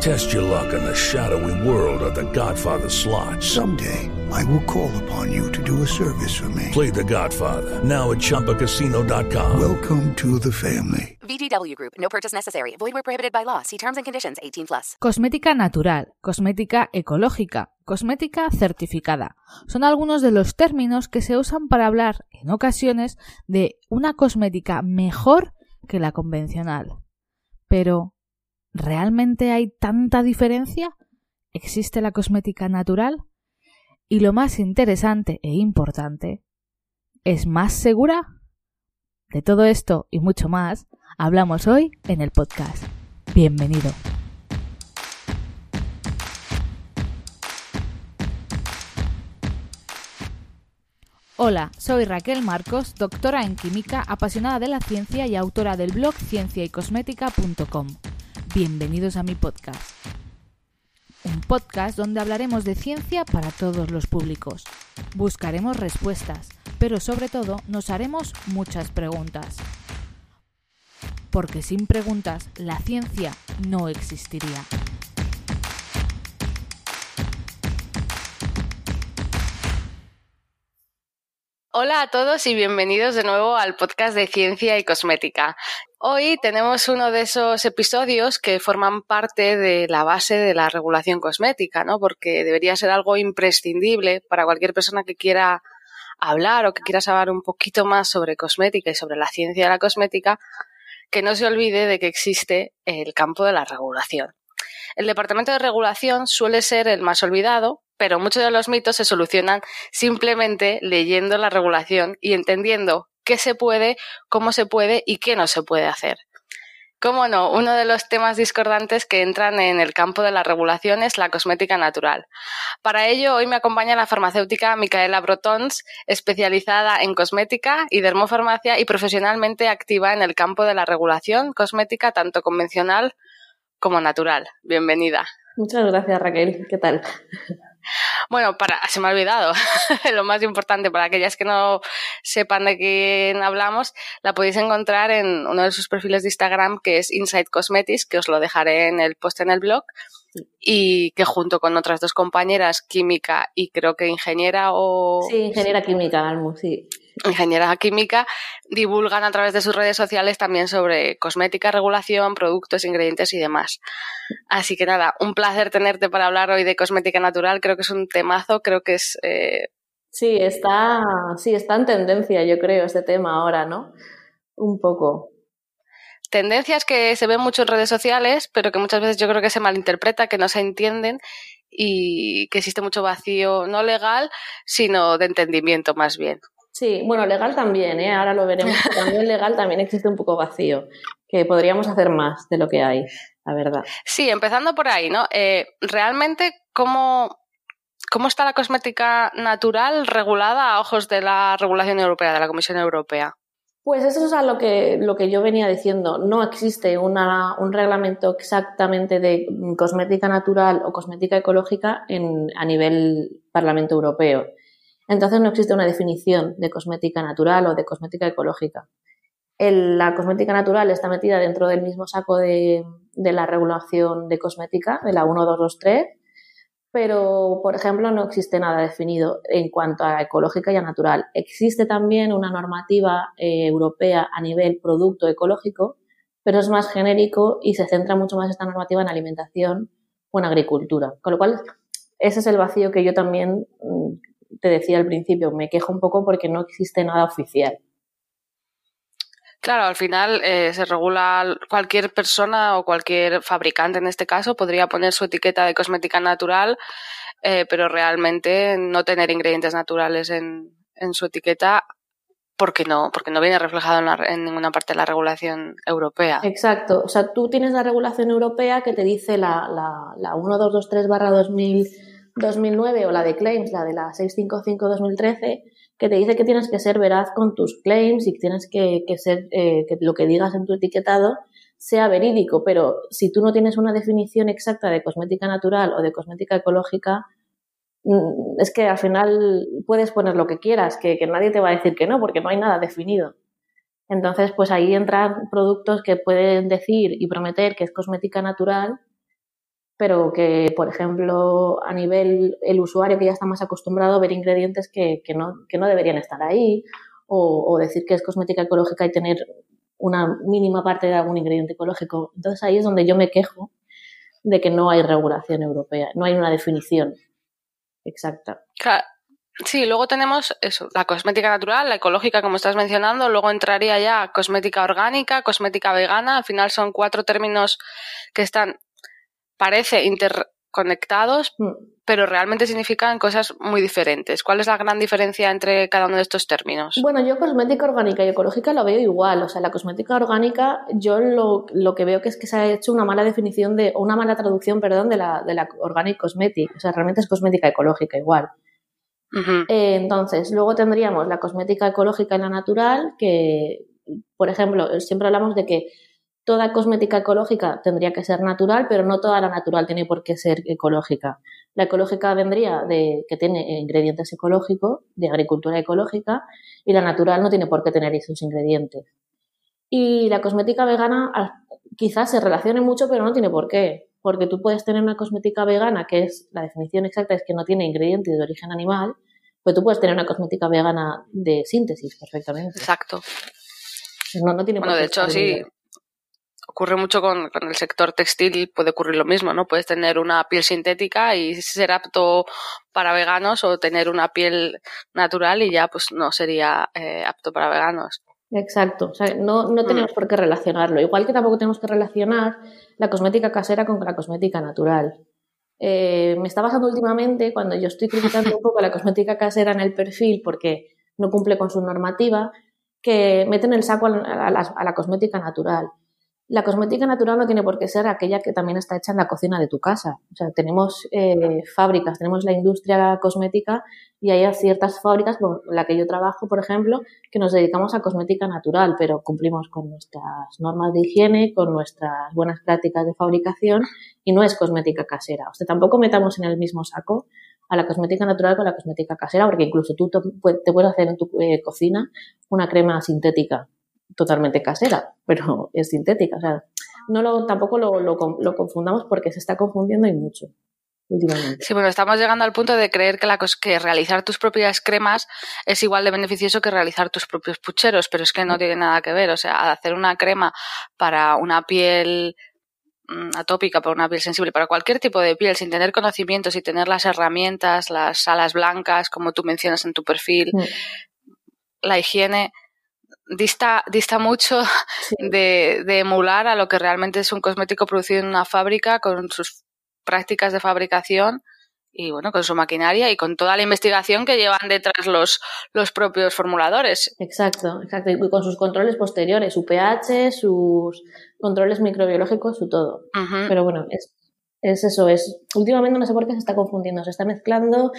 Test your luck in the shadowy world of The Godfather slot. Someday, I will call upon you to do a service for me. Play The Godfather now at ChumbaCasino.com. Welcome to the family. VGW Group. No purchase necessary. Void where prohibited by law. See terms and conditions. 18 plus. Cosmética natural, cosmética ecológica, cosmética certificada. Son algunos de los términos que se usan para hablar, en ocasiones, de una cosmética mejor que la convencional. Pero, ¿realmente hay tanta diferencia? ¿Existe la cosmética natural? Y lo más interesante e importante, ¿es más segura? De todo esto y mucho más hablamos hoy en el podcast. Bienvenido. Hola, soy Raquel Marcos, doctora en química, apasionada de la ciencia y autora del blog cienciaycosmética.com. Bienvenidos a mi podcast. Un podcast donde hablaremos de ciencia para todos los públicos. Buscaremos respuestas, pero sobre todo nos haremos muchas preguntas. Porque sin preguntas la ciencia no existiría. Hola a todos y bienvenidos de nuevo al podcast de Ciencia y Cosmética. Hoy tenemos uno de esos episodios que forman parte de la base de la regulación cosmética, ¿no? Porque debería ser algo imprescindible para cualquier persona que quiera hablar o que quiera saber un poquito más sobre cosmética y sobre la ciencia de la cosmética, que no se olvide de que existe el campo de la regulación. El departamento de regulación suele ser el más olvidado, pero muchos de los mitos se solucionan simplemente leyendo la regulación y entendiendo qué se puede, cómo se puede y qué no se puede hacer. Cómo no, uno de los temas discordantes que entran en el campo de la regulación es la cosmética natural. Para ello, hoy me acompaña la farmacéutica Micaela Brotons, especializada en cosmética y dermofarmacia y profesionalmente activa en el campo de la regulación cosmética tanto convencional como natural. Bienvenida. Muchas gracias, Raquel. ¿Qué tal? Bueno, para, se me ha olvidado. Lo más importante para aquellas que no sepan de quién hablamos, la podéis encontrar en uno de sus perfiles de Instagram que es Inside Cosmetics, que os lo dejaré en el post en el blog. Y que junto con otras dos compañeras, química y creo que ingeniera o... Sí, ingeniera química, Almu, sí ingeniera química, divulgan a través de sus redes sociales también sobre cosmética, regulación, productos, ingredientes y demás. Así que nada, un placer tenerte para hablar hoy de cosmética natural. Creo que es un temazo, creo que es. Eh... Sí, está, sí, está en tendencia, yo creo, este tema ahora, ¿no? Un poco. Tendencias que se ven mucho en redes sociales, pero que muchas veces yo creo que se malinterpreta, que no se entienden y que existe mucho vacío, no legal, sino de entendimiento más bien. Sí, bueno, legal también, ¿eh? ahora lo veremos. También legal también existe un poco vacío, que podríamos hacer más de lo que hay, la verdad. Sí, empezando por ahí, ¿no? Eh, realmente, ¿cómo, ¿cómo está la cosmética natural regulada a ojos de la regulación europea, de la Comisión Europea? Pues eso es a lo que, lo que yo venía diciendo. No existe una, un reglamento exactamente de cosmética natural o cosmética ecológica en, a nivel Parlamento Europeo. Entonces no existe una definición de cosmética natural o de cosmética ecológica. la cosmética natural está metida dentro del mismo saco de, la regulación de cosmética, de la 1223, pero, por ejemplo, no existe nada definido en cuanto a ecológica y a natural. Existe también una normativa eh, europea a nivel producto ecológico, pero es más genérico y se centra mucho más esta normativa en alimentación o en agricultura. Con lo cual, ese es el vacío que yo también mm, te decía al principio, me quejo un poco porque no existe nada oficial. Claro, al final eh, se regula cualquier persona o cualquier fabricante en este caso podría poner su etiqueta de cosmética natural, eh, pero realmente no tener ingredientes naturales en, su etiqueta porque no, porque no viene reflejado en, ninguna parte de la regulación europea. Exacto. O sea, tú tienes la regulación europea que te dice la, la, la 1223 2000 2009 o la de Claims, la de la 655-2013, que te dice que tienes que ser veraz con tus claims y que tienes que, ser, eh, que lo que digas en tu etiquetado sea verídico, pero si tú no tienes una definición exacta de cosmética natural o de cosmética ecológica, mm, es que al final puedes poner lo que quieras, que, que nadie te va a decir que no, porque no hay nada definido. Entonces, pues ahí entran productos que pueden decir y prometer que es cosmética natural, pero que, por ejemplo, a nivel el usuario que ya está más acostumbrado a ver ingredientes que, que, no, que no deberían estar ahí, o, o, decir que es cosmética ecológica y tener una mínima parte de algún ingrediente ecológico. Entonces ahí es donde yo me quejo de que no hay regulación europea, no hay una definición exacta. Sí, luego tenemos eso, la cosmética natural, la ecológica, como estás mencionando, luego entraría ya cosmética orgánica, cosmética vegana, al final son cuatro términos que están, parece, interconectados, mm. pero realmente significan cosas muy diferentes. ¿Cuál es la gran diferencia entre cada uno de estos términos? Bueno, yo cosmética orgánica y ecológica lo veo igual. O sea, la cosmética orgánica, yo lo, lo que veo que es que se ha hecho una mala definición de, o una mala traducción, perdón, de la, de la organic cosmetic. O sea, realmente es cosmética ecológica igual. Eh, entonces, luego tendríamos la cosmética ecológica y la natural, que, por ejemplo, siempre hablamos de que toda cosmética ecológica tendría que ser natural, pero no toda la natural tiene por qué ser ecológica. La ecológica vendría de que tiene ingredientes ecológicos, de agricultura ecológica, y la natural no tiene por qué tener esos ingredientes. Y la cosmética vegana quizás se relacione mucho, pero no tiene por qué porque tú puedes tener una cosmética vegana, que es la definición exacta es que no tiene ingredientes de origen animal, pues tú puedes tener una cosmética vegana de síntesis perfectamente. Exacto. No, no tiene bueno, de hecho, sí. Ocurre mucho con, el sector textil, puede ocurrir lo mismo, ¿no? Puedes tener una piel sintética y ser apto para veganos o tener una piel natural y ya pues no sería eh, apto para veganos. Exacto, o sea, no, no mm. tenemos por qué relacionarlo. Igual que tampoco tenemos que relacionar la cosmética casera con la cosmética natural. Eh, me está pasando últimamente cuando yo estoy criticando un poco la cosmética casera en el perfil porque no cumple con su normativa, que meten el saco a la cosmética natural. La cosmética natural no tiene por qué ser aquella que también está hecha en la cocina de tu casa. O sea, tenemos eh, fábricas, tenemos la industria cosmética y hay ciertas fábricas, como la que yo trabajo, por ejemplo, que nos dedicamos a cosmética natural, pero cumplimos con nuestras normas de higiene, con nuestras buenas prácticas de fabricación y no es cosmética casera. O sea, tampoco metamos en el mismo saco a la cosmética natural con la cosmética casera, porque incluso tú te, puedes hacer en tu eh, cocina una crema sintética totalmente casera, pero es sintética. O sea, no lo, tampoco lo, lo, confundamos porque se está confundiendo y mucho. Últimamente. Sí, bueno, estamos llegando al punto de creer que, la, que realizar tus propias cremas es igual de beneficioso que realizar tus propios pucheros, pero es que no tiene nada que ver. O sea, hacer una crema para una piel mm, atópica, para una piel sensible, para cualquier tipo de piel, sin tener conocimientos y tener las herramientas, las alas blancas, como tú mencionas en tu perfil, mm. la higiene, dista, dista mucho de, de, emular a lo que realmente es un cosmético producido en una fábrica con sus prácticas de fabricación y bueno, con su maquinaria y con toda la investigación que llevan detrás los, los propios formuladores. Exacto, exacto. Y con sus controles posteriores, su pH, sus controles microbiológicos, su todo. Pero bueno, es, es eso, es últimamente no sé por qué se está confundiendo, se está mezclando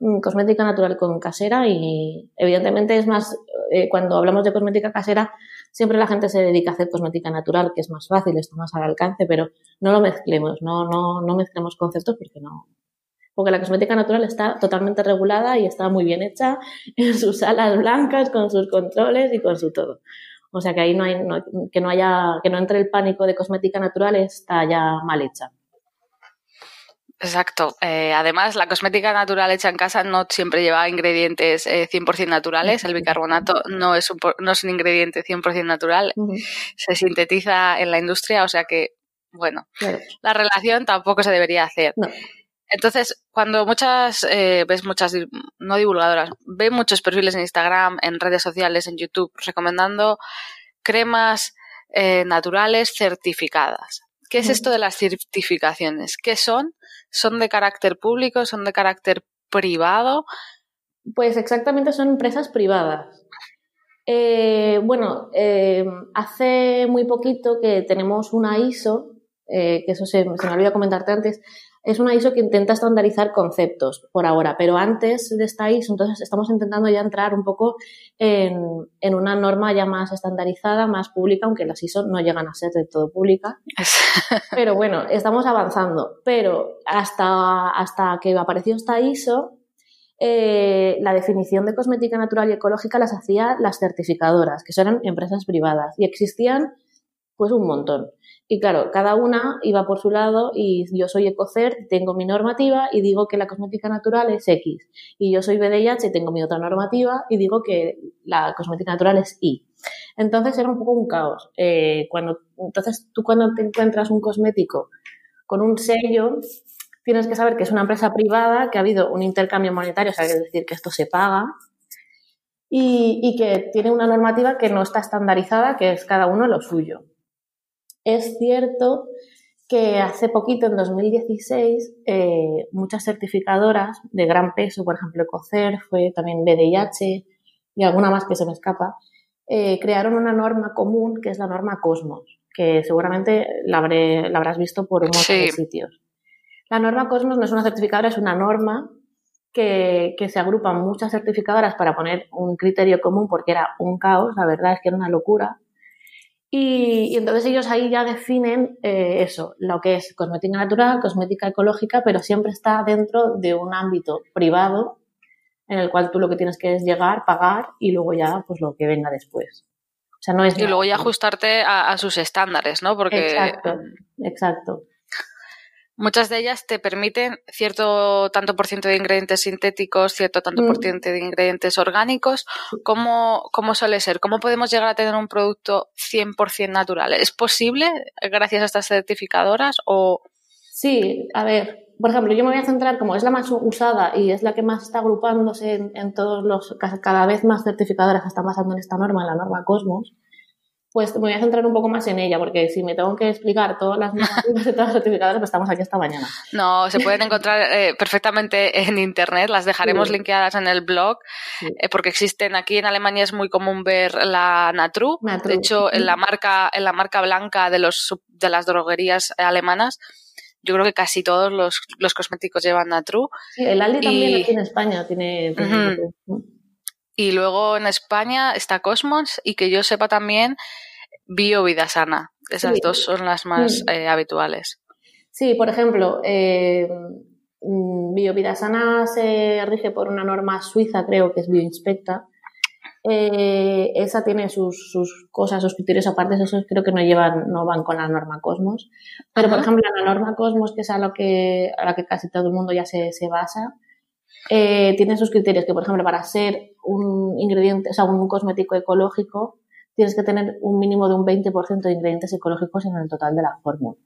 mm, cosmética natural con casera y evidentemente es más eh, cuando hablamos de cosmética casera, siempre la gente se dedica a hacer cosmética natural, que es más fácil, está más al alcance, pero no lo mezclemos, no, no, no mezclemos conceptos porque no. Porque la cosmética natural está totalmente regulada y está muy bien hecha en sus alas blancas, con sus controles y con su todo. O sea que ahí no hay, que no haya, que no entre el pánico de cosmética natural está ya mal hecha. Exacto. Eh, además, la cosmética natural hecha en casa no siempre lleva ingredientes eh, 100% naturales. El bicarbonato no es un, no es un ingrediente 100% natural. Se sintetiza en la industria, o sea que, bueno, la relación tampoco se debería hacer. Entonces, cuando muchas, eh, ves muchas, no divulgadoras, ven muchos perfiles en Instagram, en redes sociales, en YouTube, recomendando cremas eh, naturales certificadas. ¿Qué es esto de las certificaciones? ¿Qué son? ¿Son de carácter público? ¿Son de carácter privado? Pues exactamente son empresas privadas. Eh, bueno, eh, hace muy poquito que tenemos una ISO, eh, que eso se, me olvidó comentarte antes, es una ISO que intenta estandarizar conceptos por ahora, pero antes de esta ISO, entonces estamos intentando ya entrar un poco en, en, una norma ya más estandarizada, más pública, aunque las ISO no llegan a ser de todo pública. pero bueno, estamos avanzando. Pero hasta, hasta que apareció esta ISO, eh, la definición de cosmética natural y ecológica las hacían las certificadoras, que eran empresas privadas, y existían pues un montón. Y claro, cada una iba por su lado y yo soy Ecocer, tengo mi normativa y digo que la cosmética natural es X. Y yo soy BDIH y tengo mi otra normativa y digo que la cosmética natural es Y. Entonces era un poco un caos. Eh, entonces tú cuando te encuentras un cosmético con un sello, tienes que saber que es una empresa privada, que ha habido un intercambio monetario, o sea, es decir, que esto se paga, y que tiene una normativa que no está estandarizada, que es cada uno lo suyo. Es cierto que hace poquito, en 2016, eh, muchas certificadoras de gran peso, por ejemplo, Ecocer, fue también BDIH y alguna más que se me escapa, eh, crearon una norma común que es la norma Cosmos, que seguramente la, habrás visto por un montón de sitios. La norma Cosmos no es una certificadora, es una norma que, que, se agrupan muchas certificadoras para poner un criterio común porque era un caos, la verdad es que era una locura. Y, entonces ellos ahí ya definen eh, eso, lo que es cosmética natural, cosmética ecológica, pero siempre está dentro de un ámbito privado en el cual tú lo que tienes que es llegar, pagar y luego ya pues lo que venga después. O sea, no es y luego ya ajustarte a, a, sus estándares, ¿no? Porque exacto, exacto. Muchas de ellas te permiten cierto tanto por ciento de ingredientes sintéticos, cierto tanto por mm. ciento de ingredientes orgánicos. ¿Cómo, ¿Cómo suele ser? ¿Cómo podemos llegar a tener un producto 100% natural? ¿Es posible gracias a estas certificadoras o...? Sí, a ver, por ejemplo, yo me voy a centrar, como es la más usada y es la que más está agrupándose en, en todos los, cada vez más certificadoras están basando en esta norma, en la norma Cosmos, pues me voy a centrar un poco más en ella, porque si me tengo que explicar todas las normativas de todas las certificadas, pues estamos aquí esta mañana. No, se pueden encontrar eh, perfectamente en internet, las dejaremos linkeadas en el blog, eh, porque existen aquí en Alemania es muy común ver la Natru. De hecho, en la marca, en la marca blanca de los de las droguerías alemanas, yo creo que casi todos los, los cosméticos llevan Natru. Sí, el Aldi también aquí en España tiene. Y luego en España está Cosmos y que yo sepa también Bio Vida Sana. Esas dos son las más eh, habituales. Sí, por ejemplo, eh, mm, Bio Vida Sana se rige por una norma suiza, creo que es Bioinspecta. Eh, esa tiene sus, sus, cosas, sus criterios aparte, esos creo que no llevan, no van con la norma Cosmos. Pero, por ejemplo, la norma Cosmos, que es a, lo que, a la que casi todo el mundo ya se, se basa, eh, tiene sus criterios que, por ejemplo, para ser un ingrediente, o sea, un cosmético ecológico, tienes que tener un mínimo de un 20% de ingredientes ecológicos en el total de la fórmula.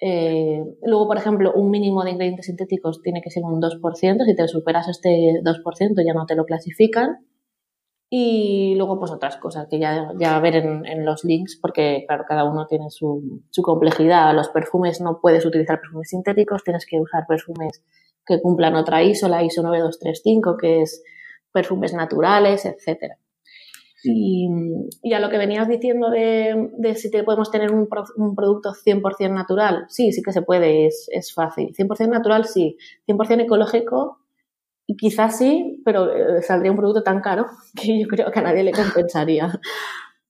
Eh, luego, por ejemplo, un mínimo de ingredientes sintéticos tiene que ser un 2%. Si te superas este 2% ya no te lo clasifican. Y luego, pues otras cosas que ya, ya ver en, en, los links, porque, claro, cada uno tiene su, su complejidad. Los perfumes no puedes utilizar perfumes sintéticos, tienes que usar perfumes que cumplan otra ISO, la ISO 9235, que es perfumes naturales, etc. Y, a lo que venías diciendo de, si te podemos tener un, un, producto 100% natural, sí, sí que se puede, es, es fácil. 100% natural, sí. 100% ecológico, quizás sí, pero eh, saldría un producto tan caro que yo creo que a nadie le compensaría.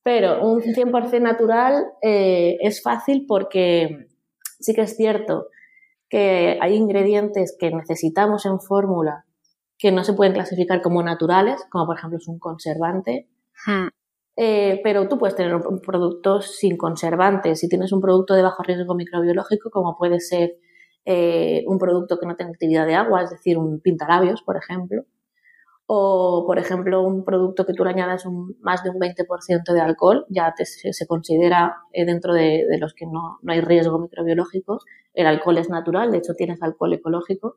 Pero un 100% natural eh, es fácil porque sí que es cierto que hay ingredientes que necesitamos en fórmula que no se pueden clasificar como naturales, como por ejemplo es un conservante. Hmm. Eh, pero tú puedes tener un producto sin conservantes. Si tienes un producto de bajo riesgo microbiológico, como puede ser eh, un producto que no tenga actividad de agua, es decir, un pintalabios, por ejemplo, o, por ejemplo, un producto que tú le añadas un, más de un 20% de alcohol, ya se, considera eh, dentro de, de, los que no, no hay riesgo microbiológico. El alcohol es natural, de hecho tienes alcohol ecológico.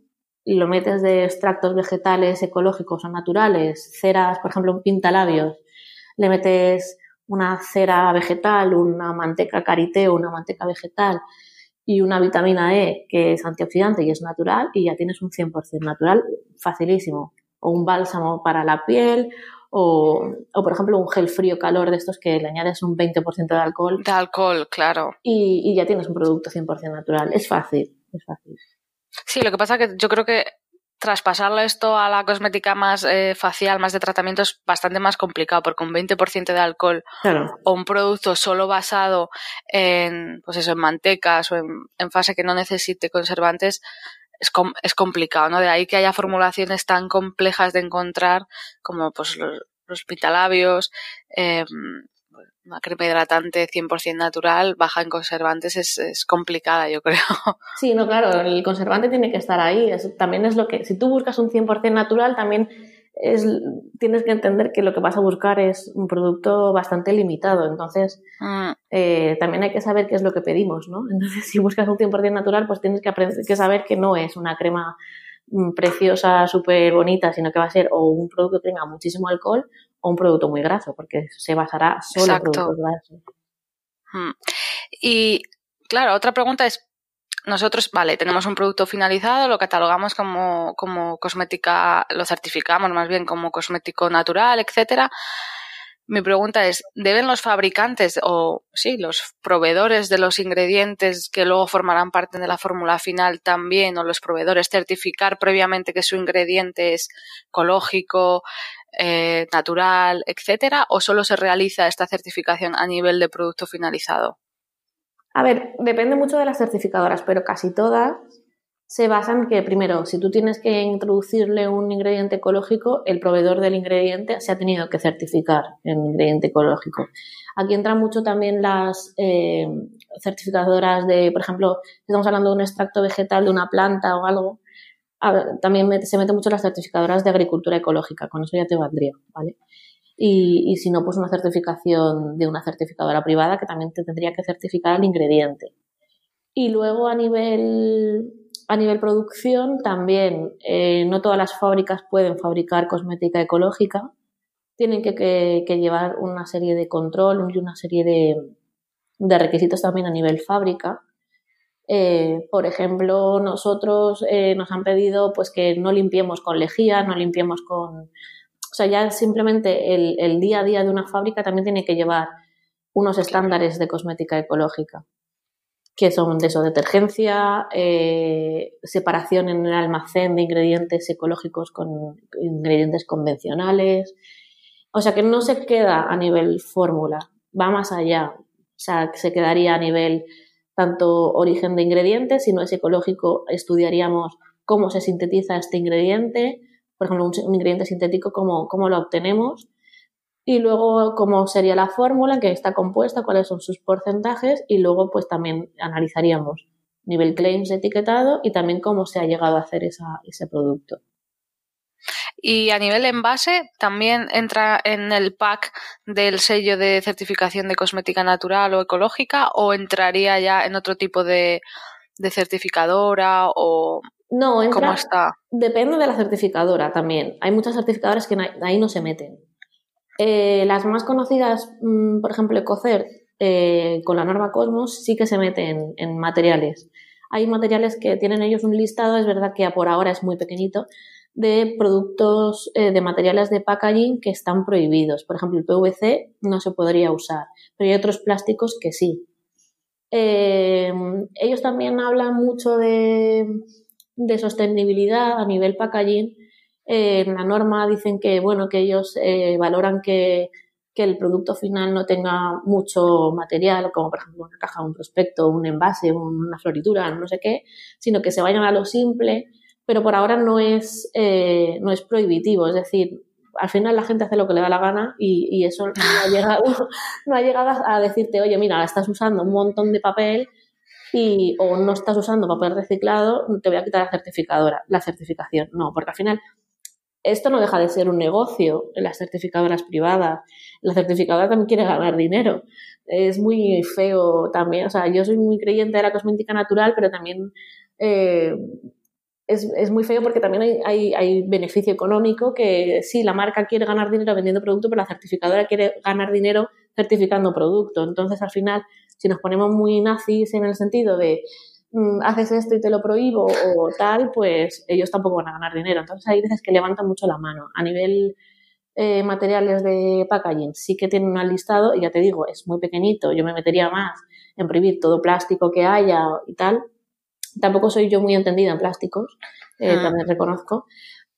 Lo metes de extractos vegetales ecológicos o naturales, ceras, por ejemplo, un pintalabios, le metes una cera vegetal, una manteca karité o una manteca vegetal y una vitamina E que es antioxidante y es natural y ya tienes un 100% natural facilísimo. O un bálsamo para la piel o, o, por ejemplo un gel frío calor de estos que le añades un 20% de alcohol. De alcohol, claro. Y, y ya tienes un producto 100% natural. Es fácil, es fácil. Sí, lo que pasa que yo creo que traspasarlo esto a la cosmética más eh, facial, más de tratamiento, es bastante más complicado, porque un 20% de alcohol Claro. o un producto solo basado en, pues eso, en mantecas o en, en fase que no necesite conservantes, es, com- es complicado, ¿no? De ahí que haya formulaciones tan complejas de encontrar como pues los, los pitalabios, eh, una crema hidratante 100% natural, baja en conservantes, es, es complicada, yo creo. Sí, no, claro, el conservante tiene que estar ahí. Es- también es lo que, si tú buscas un 100% natural, también es, tienes que entender que lo que vas a buscar es un producto bastante limitado. Entonces, Mm, eh, también hay que saber qué es lo que pedimos, ¿no? Entonces, si buscas un 100% natural, pues tienes que, aprender, que saber que no es una crema mm, preciosa, súper bonita, sino que va a ser o un producto que tenga muchísimo alcohol o un producto muy graso, porque se basará solo en productos grasos. mm. Y claro, otra pregunta es, nosotros, vale, tenemos un producto finalizado, lo catalogamos como, como cosmética, lo certificamos más bien como cosmético natural, etcétera. Mi pregunta es, ¿deben los fabricantes o sí, los proveedores de los ingredientes que luego formarán parte de la fórmula final también o los proveedores certificar previamente que su ingrediente es ecológico, eh, natural, etcétera, o solo se realiza esta certificación a nivel de producto finalizado? A ver, depende mucho de las certificadoras, pero casi todas se basan que, primero, si tú tienes que introducirle un ingrediente ecológico, el proveedor del ingrediente se ha tenido que certificar el ingrediente ecológico. Aquí entran mucho también las eh, certificadoras de, por ejemplo, si estamos hablando de un extracto vegetal de una planta o algo, también se meten mucho las certificadoras de agricultura ecológica, con eso ya te valdría, ¿vale? Y, y si no, pues una certificación de una certificadora privada que también te tendría que certificar el ingrediente. Y luego a nivel, a nivel producción también, eh, no todas las fábricas pueden fabricar cosmética ecológica, tienen que, que- que llevar una serie de control y una serie de, de requisitos también a nivel fábrica. Eh, por ejemplo, nosotros eh, nos han pedido pues que no limpiemos con lejía, no limpiemos con... O sea, ya simplemente el, el día a día de una fábrica también tiene que llevar unos estándares de cosmética ecológica, que son de eso, detergencia, eh, separación en el almacén de ingredientes ecológicos con ingredientes convencionales. O sea, que no se queda a nivel fórmula, va más allá. O sea, que se quedaría a nivel tanto origen de ingredientes, si no es ecológico, estudiaríamos cómo se sintetiza este ingrediente, por ejemplo, un, ingrediente sintético, cómo, cómo lo obtenemos, y luego cómo sería la fórmula, qué está compuesta, cuáles son sus porcentajes, y luego pues también analizaríamos nivel claims etiquetado y también cómo se ha llegado a hacer ese producto. Y a nivel envase, también entra en el pack del sello de certificación de cosmética natural o ecológica, o entraría ya en otro tipo de, de certificadora o No, entra, cómo está. Depende de la certificadora también. Hay muchas certificadoras que ahí no se meten. Eh, las más conocidas, mm, por ejemplo, Ecocert, eh, con la norma Cosmos, sí que se meten en materiales. Hay materiales que tienen ellos un listado, es verdad que por ahora es muy pequeñito, de productos, eh, de materiales de packaging que están prohibidos. Por ejemplo, el PVC no se podría usar, pero hay otros plásticos que sí. Eh, ellos también hablan mucho de, de sostenibilidad a nivel packaging. Eh, en la norma dicen que, bueno, que ellos valoran que que el producto final no tenga mucho material, como por ejemplo una caja, un prospecto, un envase, una floritura, no sé qué, sino que se vayan a lo simple, pero por ahora no es, eh, no es prohibitivo, es decir, al final la gente hace lo que le da la gana y, eso no ha, llegado, no ha llegado a decirte, oye, mira, estás usando un montón de papel y, o no estás usando papel reciclado, te voy a quitar la certificadora, la certificación. No, porque al final esto no deja de ser un negocio en las certificadoras privadas. La certificadora también quiere ganar dinero. Es muy feo también. O sea, yo soy muy creyente de la cosmética natural, pero también eh, es, muy feo porque también hay, hay, beneficio económico que sí, la marca quiere ganar dinero vendiendo producto, pero la certificadora quiere ganar dinero certificando producto. Entonces, al final, si nos ponemos muy nazis en el sentido de mm, haces esto y te lo prohíbo o tal, pues ellos tampoco van a ganar dinero. Entonces, hay veces que levantan mucho la mano. A nivel eh, materiales de packaging sí que tienen un listado y ya te digo, es muy pequeñito. Yo me metería más en prohibir todo plástico que haya y tal, Tampoco soy yo muy entendida en plásticos, eh, ah. también reconozco,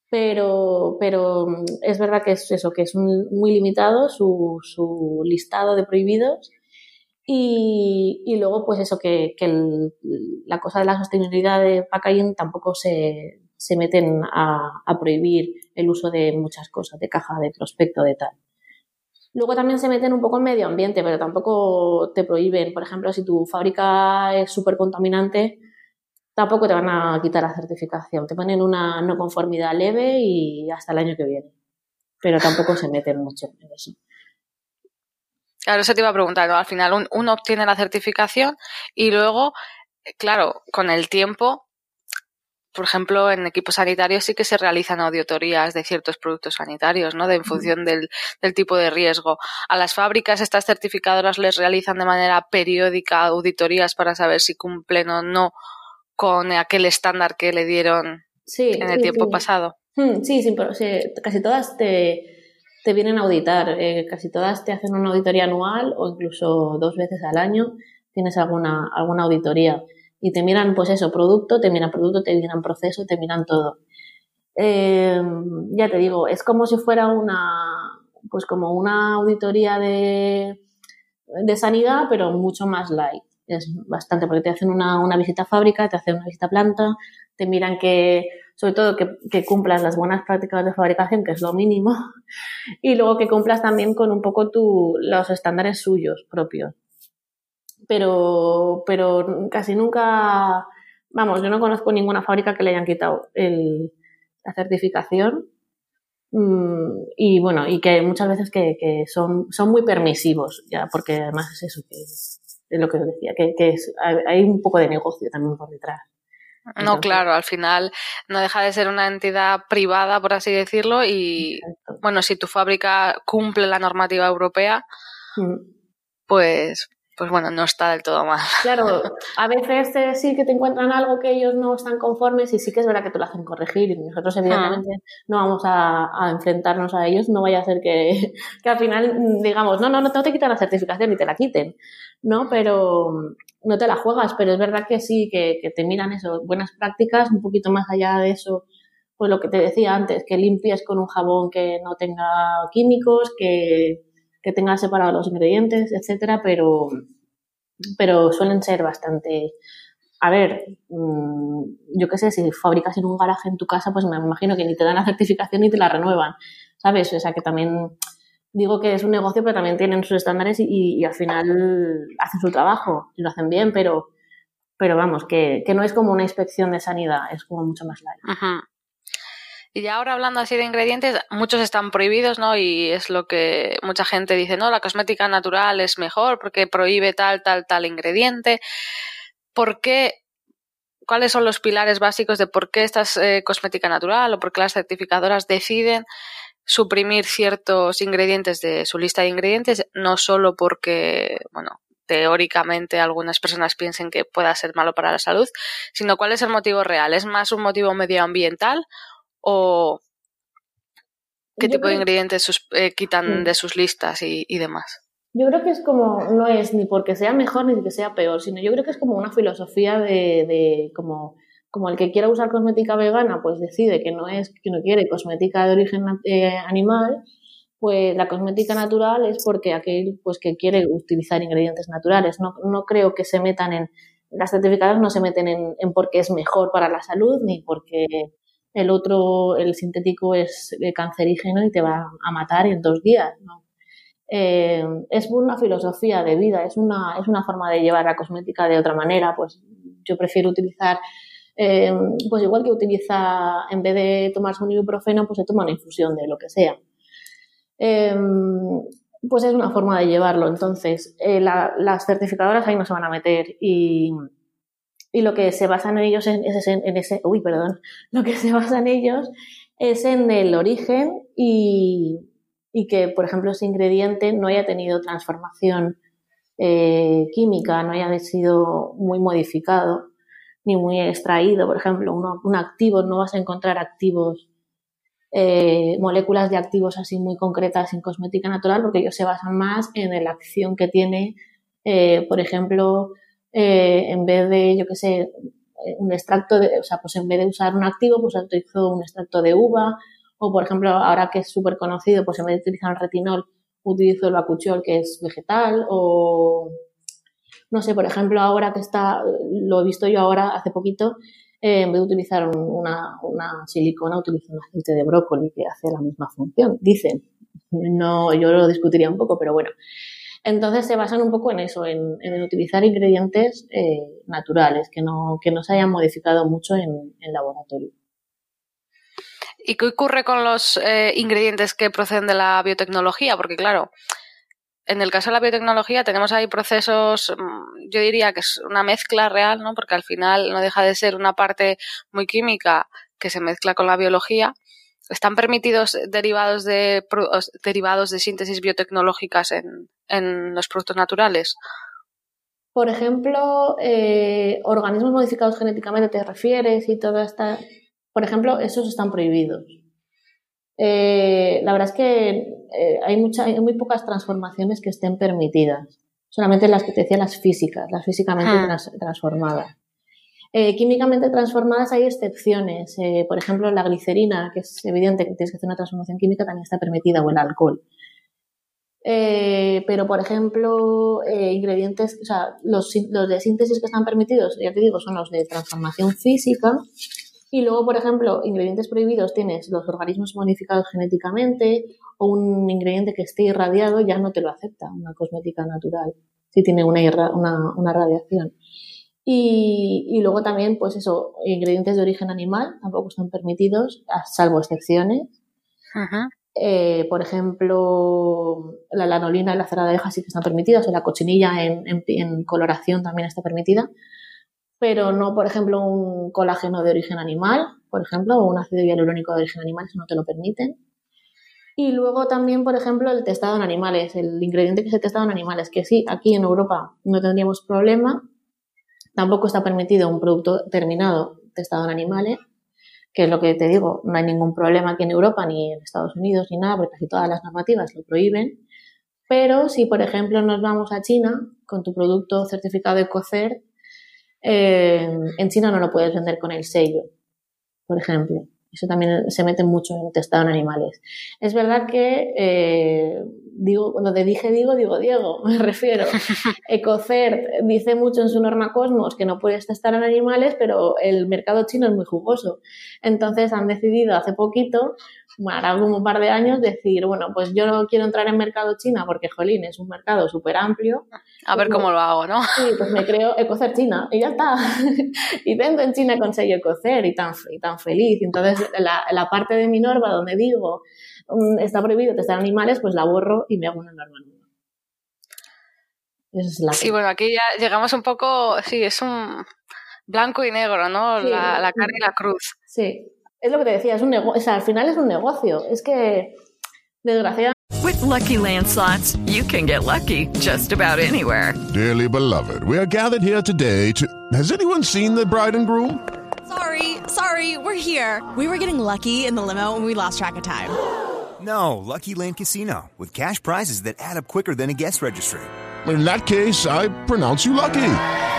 pero, pero mm, es verdad que es eso, que es muy limitado su, su listado de prohibidos. Y, y, luego, pues eso, que, que la cosa de la sostenibilidad de packaging tampoco se, se meten a, a, prohibir el uso de muchas cosas, de caja, de prospecto, de tal. Luego también se meten un poco en medio ambiente, pero tampoco te prohíben. Por ejemplo, si tu fábrica es súper contaminante, tampoco te van a quitar la certificación. Te ponen una no conformidad leve y hasta el año que viene. Pero tampoco se meten mucho en eso. Claro, eso te iba a preguntar, Al final uno obtiene la certificación y luego, claro, con el tiempo, por ejemplo, en equipos sanitarios sí que se realizan auditorías de ciertos productos sanitarios, ¿no? De, en función del, del tipo de riesgo. A las fábricas estas certificadoras les realizan de manera periódica auditorías para saber si cumplen o no con aquel estándar que le dieron en el tiempo pasado. Hmm, sí, sí, casi todas te, te vienen a auditar, eh, casi todas te hacen una auditoría anual o incluso dos veces al año tienes alguna, alguna auditoría y te miran, pues eso, producto, te miran producto, te miran proceso, te miran todo. Em, ya te digo, es como si fuera una, pues como una auditoría de, de sanidad, pero mucho más light es bastante, porque te hacen una, una visita a fábrica, te hacen una visita a planta, te miran que, sobre todo, que, que, cumplas las buenas prácticas de fabricación, que es lo mínimo, y luego que cumplas también con un poco tu, los estándares suyos propios. Pero, pero casi nunca, vamos, yo no conozco ninguna fábrica que le hayan quitado el, la certificación. Mm, y bueno, y que muchas veces que, que son, son muy permisivos, ya, porque además es eso, que es lo que os decía, que, que es, hay un poco de negocio también por detrás. no, claro, al final no deja de ser una entidad privada, por así decirlo, y bueno, si tu fábrica cumple la normativa europea, mm. pues, pues bueno, no está del todo mal. Claro, a veces eh, sí que te encuentran algo que ellos no están conformes y sí que es verdad que te lo hacen corregir y nosotros evidentemente ah. no vamos a, enfrentarnos a ellos, no vaya a ser que, que al final digamos, no, no, no te quitan la certificación y te la quiten. ¿no? Pero no te la juegas, pero es verdad que sí, que, te miran eso, buenas prácticas, un poquito más allá de eso, pues lo que te decía antes, que limpies con un jabón que no tenga químicos, que, que tenga separados los ingredientes, etcétera, pero, pero suelen ser bastante. A ver, mm, yo qué sé, si fabricas en un garaje en tu casa, pues me imagino que ni te dan la certificación ni te la renuevan, ¿sabes? O sea que también digo que es un negocio, pero también tienen sus estándares y, al final hacen su trabajo y lo hacen bien, pero, pero vamos, que, no es como una inspección de sanidad, es como mucho más largo. Y ahora hablando así de ingredientes, muchos están prohibidos, ¿no? Y es lo que mucha gente dice, no, la cosmética natural es mejor porque prohíbe tal, tal, tal ingrediente. ¿Por qué? ¿Cuáles son los pilares básicos de por qué esta es eh, cosmética natural o por qué las certificadoras deciden suprimir ciertos ingredientes de su lista de ingredientes, no solo porque, bueno, teóricamente algunas personas piensen que pueda ser malo para la salud, sino cuál es el motivo real. ¿Es más un motivo medioambiental o qué tipo de ingredientes eh, quitan de sus listas y, y, demás? Yo creo que es como, no es ni porque sea mejor ni porque sea peor, sino yo creo que es como una filosofía de, de como como el que quiera usar cosmética vegana, pues decide que no es, que no quiere cosmética de origen eh, animal, pues la cosmética natural es porque aquel pues que quiere utilizar ingredientes naturales. No, no creo que se metan en, las certificadas no se meten en, en porque es mejor para la salud ni porque el otro, el sintético es cancerígeno y te va a matar en dos días. Eh, es una filosofía de vida, es una, es una forma de llevar la cosmética de otra manera. Pues yo prefiero utilizar, eh, pues igual que utiliza, en vez de tomarse un ibuprofeno, pues se toma una infusión de lo que sea. Eh, pues es una forma de llevarlo. Entonces, las certificadoras ahí no se van a meter y, y lo que se basa en ellos es en, ese, uy, perdón, lo que se basa en ellos es en el origen y, y que, por ejemplo, ese ingrediente no haya tenido transformación eh, química, no haya sido muy modificado ni muy extraído. Por ejemplo, un activo, no vas a encontrar activos, eh, moléculas de activos así muy concretas en cosmética natural porque ellos se basan más en la acción que tiene, eh, por ejemplo, en vez de, yo qué sé, un extracto de, o sea, pues en vez de usar un activo, pues utilizó un extracto de uva o, por ejemplo, ahora que es súper conocido, pues en vez de utilizar el retinol, utilizo el bacuchiol, que es vegetal. O, no sé, por ejemplo, ahora que está, lo he visto yo ahora hace poquito, eh, en vez de utilizar una, una silicona, utilizo un aceite de brócoli que hace la misma función, dicen. No, yo lo discutiría un poco, pero bueno. Entonces se basan un poco en eso, en, en utilizar ingredientes eh, naturales, que no, que no se hayan modificado mucho en, en laboratorio. ¿Y qué ocurre con los eh, ingredientes que proceden de la biotecnología? Porque claro, en el caso de la biotecnología tenemos ahí procesos, mm, yo diría que es una mezcla real, ¿no? Porque al final no deja de ser una parte muy química que se mezcla con la biología. ¿Están permitidos derivados de, derivados de síntesis biotecnológicas en, en los productos naturales? Por ejemplo, eh, organismos modificados genéticamente te refieres y toda esta por ejemplo, esos están prohibidos. Eh, la verdad es que eh, hay, mucha, hay muy pocas transformaciones que estén permitidas. Solamente las que te decía las físicas, las físicamente ah. transformadas. Eh, químicamente transformadas hay excepciones. por ejemplo, la glicerina, que es evidente que tienes que hacer una transformación química, también está permitida, o el alcohol. pero, por ejemplo, ingredientes, o sea, los, los de síntesis que están permitidos, ya te digo, son los de transformación física, y luego, por ejemplo, ingredientes prohibidos tienes los organismos modificados genéticamente o un ingrediente que esté irradiado ya no te lo acepta una cosmética natural si tiene una, una, radiación. Y, y, luego también, pues eso, ingredientes de origen animal tampoco están permitidos, salvo excepciones. Eh, por ejemplo, la lanolina y la cera de abeja sí que están permitidas, o la cochinilla en, en coloración también está permitida pero no, por ejemplo, un colágeno de origen animal, por ejemplo, o un ácido hialurónico de origen animal, eso no te lo permiten. Y luego también, por ejemplo, el testado en animales, el ingrediente que se testado en animales, que sí, aquí en Europa no tendríamos problema, tampoco está permitido un producto terminado testado en animales, que es lo que te digo, no hay ningún problema aquí en Europa, ni en Estados Unidos, ni nada, porque casi todas las normativas lo prohíben. Pero si, por ejemplo, nos vamos a China con tu producto certificado de COCER, eh, en China no lo puedes vender con el sello, por ejemplo. Eso también se mete mucho en testado en animales. Es verdad que, eh, digo, cuando te dije digo, digo Diego, me refiero. Ecocert dice mucho en su norma Cosmos que no puedes testar en animales, pero el mercado chino es muy jugoso. Entonces han decidido hace poquito como un par de años, decir, bueno, pues yo no quiero entrar en mercado China porque, jolín, es un mercado súper amplio. A ver cómo lo hago, ¿no? Sí, pues me creo Ecocer China y ya está. y vendo en China con sello Ecocer y tan, y tan feliz. Entonces, la, la parte de mi norma donde digo mm, está prohibido testar animales, pues la borro y me hago una norma nueva. es la sí, bueno, aquí ya llegamos un poco, sí, es un blanco y negro, ¿no? la, la carne y la cruz. Sí, es lo que te decía, es un negocio, o sea, al final es un negocio. Es que, desgraciadamente. With lucky landslots, you can get lucky just about anywhere. Dearly beloved, we are gathered here today to. Has anyone seen the bride and groom? Sorry, sorry, we're here. We were getting lucky in the limo and we lost track of time. No, Lucky Land Casino, with cash prizes that add up quicker than a guest registry. In that case, I pronounce you lucky.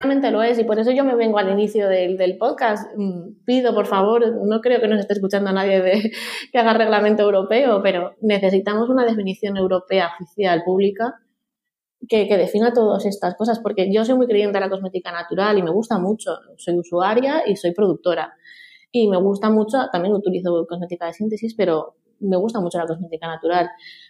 Realmente lo es y por eso yo me vengo al inicio del, del, podcast. Mm, pido, por favor, no creo que nos esté escuchando nadie de, que haga reglamento europeo, pero necesitamos una definición europea oficial, pública, que, que, defina todas estas cosas, porque yo soy muy creyente de la cosmética natural y me gusta mucho. Soy usuaria y soy productora. Y me gusta mucho, también utilizo cosmética de síntesis, pero me gusta mucho la cosmética natural.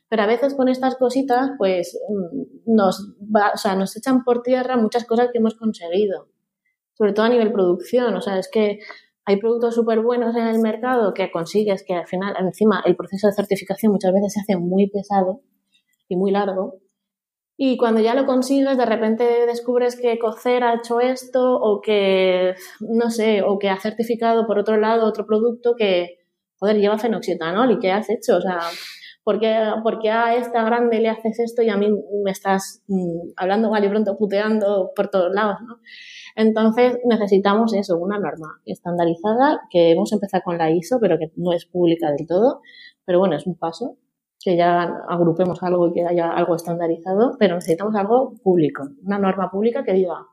Pero a veces con estas cositas, pues mm, nos, va, o sea, nos echan por tierra muchas cosas que hemos conseguido, sobre todo a nivel producción. O sea, es que hay productos súper buenos en el mercado que consigues que al final, encima, el proceso de certificación muchas veces se hace muy pesado y muy largo. Y cuando ya lo consigues, de repente descubres que Cocer ha hecho esto o que, no sé, o que ha certificado por otro lado otro producto que, joder, lleva fenoxietanol y ¿qué has hecho? O sea, ¿por qué, a esta grande le haces esto y a mí me estás mmm, hablando mal y pronto puteando por todos lados, ¿no? Entonces necesitamos eso, una norma estandarizada que hemos empezado con la ISO, pero que no es pública del todo, pero bueno, es un paso que ya agrupemos algo y que haya algo estandarizado, pero necesitamos algo público, una norma pública que diga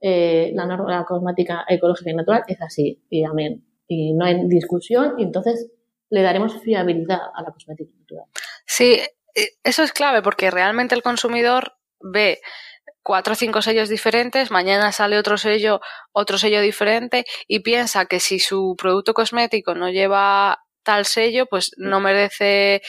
eh, la norma la cosmética ecológica y natural es así y amén y no hay discusión y entonces le daremos fiabilidad a la cosmética natural. Sí, eh, eso es clave porque realmente el consumidor ve cuatro o cinco sellos diferentes, mañana sale otro sello, otro sello diferente y piensa que si su producto cosmético no lleva tal sello, pues no merece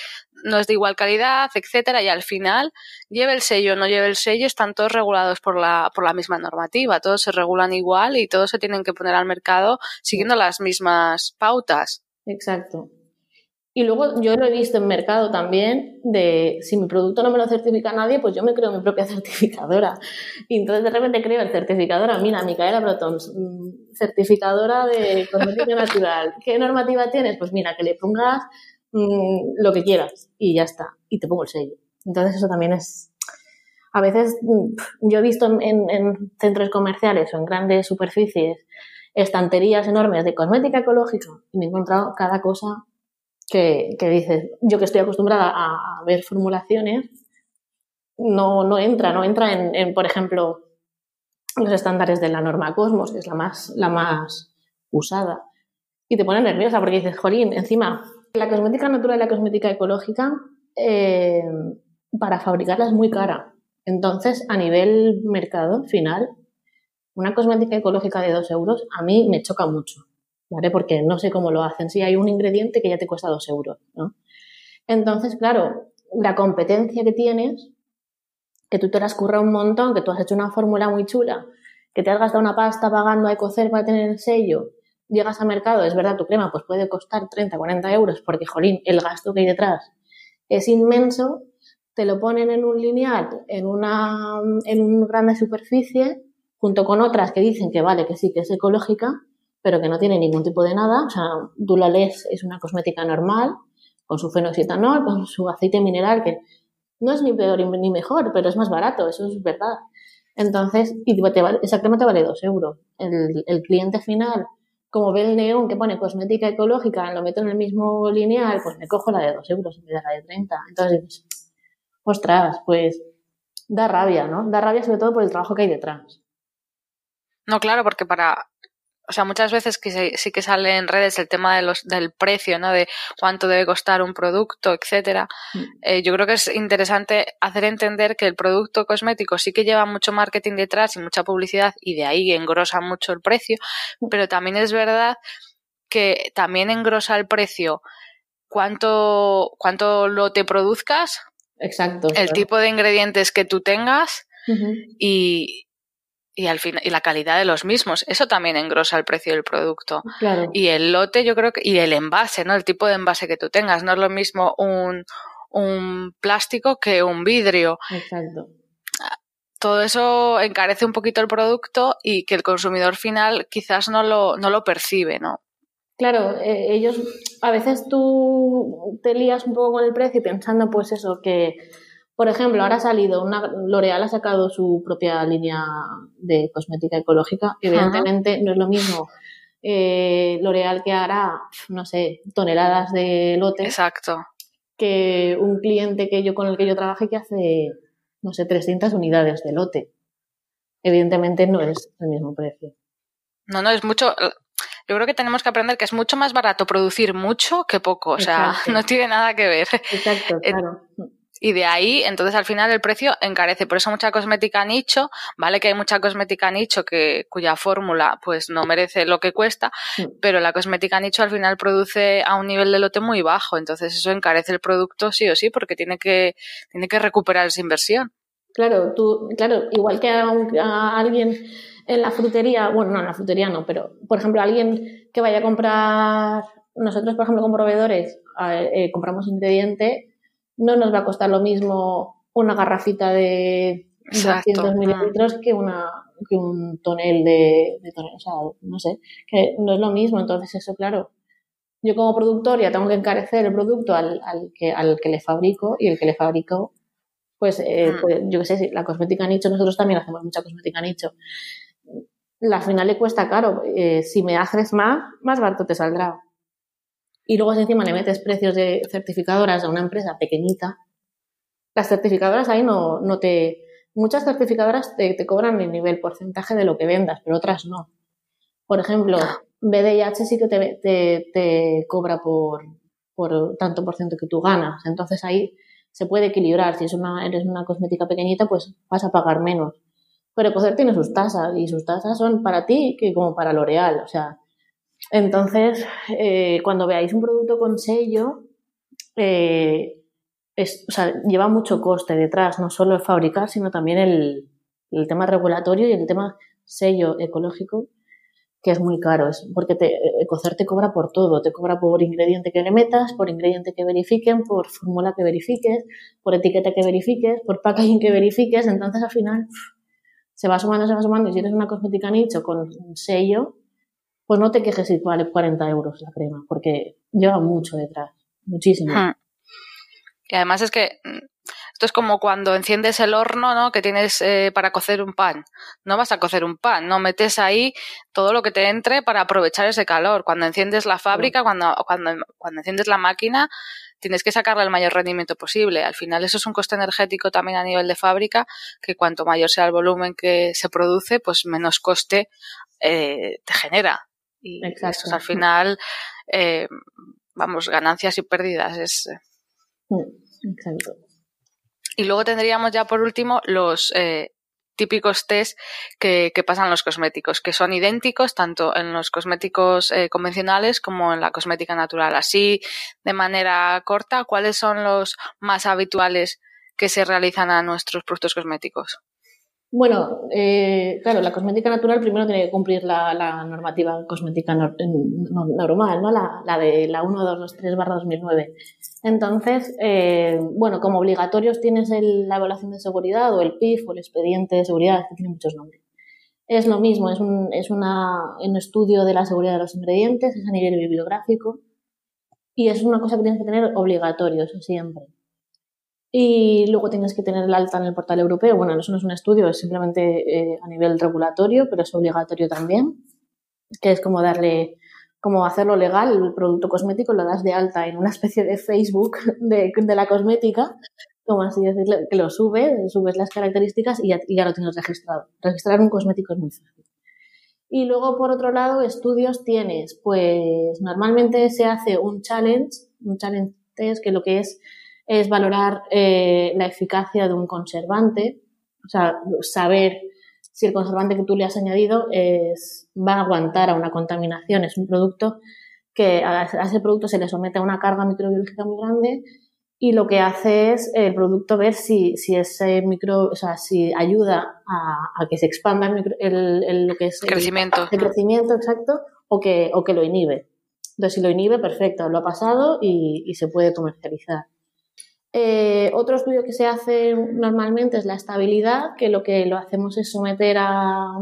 no es de igual calidad, etcétera, y al final, lleve el sello o no lleve el sello, están todos regulados por la, por la misma normativa, todos se regulan igual y todos se tienen que poner al mercado siguiendo las mismas pautas. Exacto. Y luego yo lo he visto en mercado también de si mi producto no me lo certifica nadie, pues yo me creo mi propia certificadora. Y entonces de repente creo el certificadora, mira, Micaela Brotons, mm, certificadora de cosmética natural. ¿Qué normativa tienes? Pues mira, que le pongas Mm, lo que quieras y ya está, y te pongo el sello. Entonces eso también es, a veces mm, yo he visto en, centros comerciales o en grandes superficies estanterías enormes de cosmética ecológica y me he encontrado cada cosa que, dices, yo que estoy acostumbrada a, ver formulaciones, no, no entra, no entra en, en, por ejemplo, los estándares de la norma Cosmos, que es la más, la más usada. Y te pone nerviosa porque dices, jolín, encima la cosmética natural y la cosmética ecológica, eh, para fabricarla es muy cara. Entonces, a nivel mercado final, una cosmética ecológica de 2 euros a mí me choca mucho, ¿vale? Porque no sé cómo lo hacen. Si hay un ingrediente que ya te cuesta 2 euros, ¿no? Entonces, claro, la competencia que tienes, que tú te las curra un montón, que tú has hecho una fórmula muy chula, que te has gastado una pasta pagando a Ecocer para tener el sello, llegas al mercado, es verdad, tu crema pues puede costar 30, 40 euros porque, jolín, el gasto que hay detrás es inmenso, te lo ponen en un lineal, en una, en una grande superficie, junto con otras que dicen que vale, que sí, que es ecológica, pero que no tiene ningún tipo de nada. O sea, tú la lees, es una cosmética normal, con su fenoxitanol, con su aceite mineral, que no es ni peor ni mejor, pero es más barato, eso es verdad. Entonces, y te vale, esa crema te vale 2 euros. El, el cliente final como ve el neón que pone cosmética ecológica, lo meto en el mismo lineal, pues me cojo la de 2 euros en vez de la de 30. Entonces, ostras, pues da rabia, ¿no? Da rabia sobre todo por el trabajo que hay detrás. No, claro, porque para o sea, muchas veces que sí que sale en redes el tema de los, del precio, ¿no? De cuánto debe costar un producto, etcétera. Mm. Eh, yo creo que es interesante hacer entender que el producto cosmético sí que lleva mucho marketing detrás y mucha publicidad y de ahí engrosa mucho el precio, mm. pero también es verdad que también engrosa el precio cuánto, cuánto lo te produzcas, Exacto. el tipo de ingredientes que tú tengas y, y al final y la calidad de los mismos. Eso también engrosa el precio del producto. Y el lote yo creo que y el envase no el tipo de envase que tú tengas. No es lo mismo un, un plástico que un vidrio. Exacto. Todo eso encarece un poquito el producto y que el consumidor final quizás no lo, no lo percibe, ¿no? Claro, eh, ellos, a veces tú te lías un poco con el precio pensando pues eso, que por ejemplo, ahora ha salido, una L'Oreal ha sacado su propia línea de cosmética ecológica. Evidentemente no es lo mismo eh, L'Oreal que hará, no sé, toneladas de lote. Exacto. Que un cliente que yo con el que yo trabajé que hace, no sé, 300 unidades de lote. Evidentemente no es el mismo precio. No, no, es mucho. Yo creo que tenemos que aprender que es mucho más barato producir mucho que poco. O sea, no tiene nada que ver. Exacto, Eh, claro. Y de ahí, entonces al final el precio encarece. Por eso mucha cosmética nicho, vale que hay mucha cosmética nicho que, cuya fórmula pues no merece lo que cuesta, pero la cosmética nicho al final produce a un nivel de lote muy bajo. Entonces eso encarece el producto sí o sí, porque tiene que, tiene que recuperar esa inversión. Claro, tú, claro, igual que a, un- a alguien en la frutería, bueno, no, en la frutería no, pero por ejemplo, alguien que vaya a comprar, nosotros por ejemplo con proveedores eh, compramos ingrediente, no nos va a costar lo mismo una garrafita de Exacto. 200 mililitros que, una, que un tonel de, de tonel, o sea, no sé, que no es lo mismo, entonces eso, claro. Yo como productor ya tengo que encarecer el producto al, al que, al que le fabrico y el que le fabrico pues, eh, Mm. pues, yo qué sé, si la cosmética nicho, nosotros también hacemos mucha cosmética nicho. La final le cuesta caro. eh, si me haces más, más barato te saldrá. Y luego si encima le metes precios de certificadoras a una empresa pequeñita, las certificadoras ahí no, no te... Muchas certificadoras te, te cobran el nivel porcentaje de lo que vendas, pero otras no. Por ejemplo, BDIH sí que te, te, te cobra por, por tanto por ciento que tú ganas. Entonces ahí se puede equilibrar. Si es una, eres una cosmética pequeñita, pues vas a pagar menos. Pero Ecocer tiene sus tasas y sus tasas son para ti que como para L'Oreal. O sea, entonces, eh, cuando veáis un producto con sello, eh, lleva mucho coste detrás, no solo el fabricar, sino también el, tema regulatorio y el tema sello ecológico, que es muy caro, es porque te, Ecocer te cobra por todo, te cobra por ingrediente que le metas, por ingrediente que verifiquen, por fórmula que verifiques, por etiqueta que verifiques, por packaging que verifiques, entonces al final se va sumando, se va sumando, y si eres una cosmética nicho con sello, pues no te quejes si vale 40 euros la crema, porque lleva mucho detrás, muchísimo. Hmm. Y además es que mm, esto es como cuando enciendes el horno, ¿no? Que tienes eh, para cocer un pan. No vas a cocer un pan, no metes ahí todo lo que te entre para aprovechar ese calor. Cuando enciendes la fábrica, cuando, cuando, cuando enciendes la máquina, tienes que sacarle el mayor rendimiento posible. Al final eso es un coste energético también a nivel de fábrica, que cuanto mayor sea el volumen que se produce, pues menos coste eh, te genera. Y Exacto. eso es al final, eh, vamos, ganancias y pérdidas. Es, Mm, Exacto. y luego tendríamos ya por último los eh, típicos test que, que pasan los cosméticos, que son idénticos tanto en los cosméticos eh, convencionales como en la cosmética natural. Así, de manera corta, ¿cuáles son los más habituales que se realizan a nuestros productos cosméticos? Bueno, eh, claro, la cosmética natural primero tiene que cumplir la, normativa cosmética no- normal, ¿no? La, la de la 1223 barra 2009. Entonces, eh, bueno, como obligatorios tienes el- la evaluación de seguridad o el PIF o el expediente de seguridad, que tiene muchos nombres. Es lo mismo, es un, es una, un estudio de la seguridad de los ingredientes, es a nivel bibliográfico y es una cosa que tienes que tener obligatorio, eso siempre. Y luego tienes que tener el alta en el portal europeo. Bueno, eso no es un estudio, es simplemente eh, a nivel regulatorio, pero es obligatorio también, que es como darle, como hacerlo legal, el producto cosmético lo das de alta en una especie de Facebook de, la cosmética, como así decirlo, que lo subes, subes las características y ya, y ya lo tienes registrado. Registrar un cosmético es muy fácil. Y luego, por otro lado, estudios tienes, pues normalmente se hace un challenge, un challenge test, que lo que es es valorar eh, la eficacia de un conservante, o sea, saber si el conservante que tú le has añadido es, va a aguantar a una contaminación. Es un producto que a, a ese producto se le somete a una carga microbiológica muy grande y lo que hace es el producto ver si, si ese micro, o sea, si ayuda a, a que se expanda el, micro, el, el, lo que es crecimiento. El, el crecimiento exacto o que, o que lo inhibe. Entonces, si lo inhibe, perfecto, lo ha pasado y, y se puede comercializar. Eh, otro estudio que se hace normalmente es la estabilidad, que lo que lo hacemos es someter a,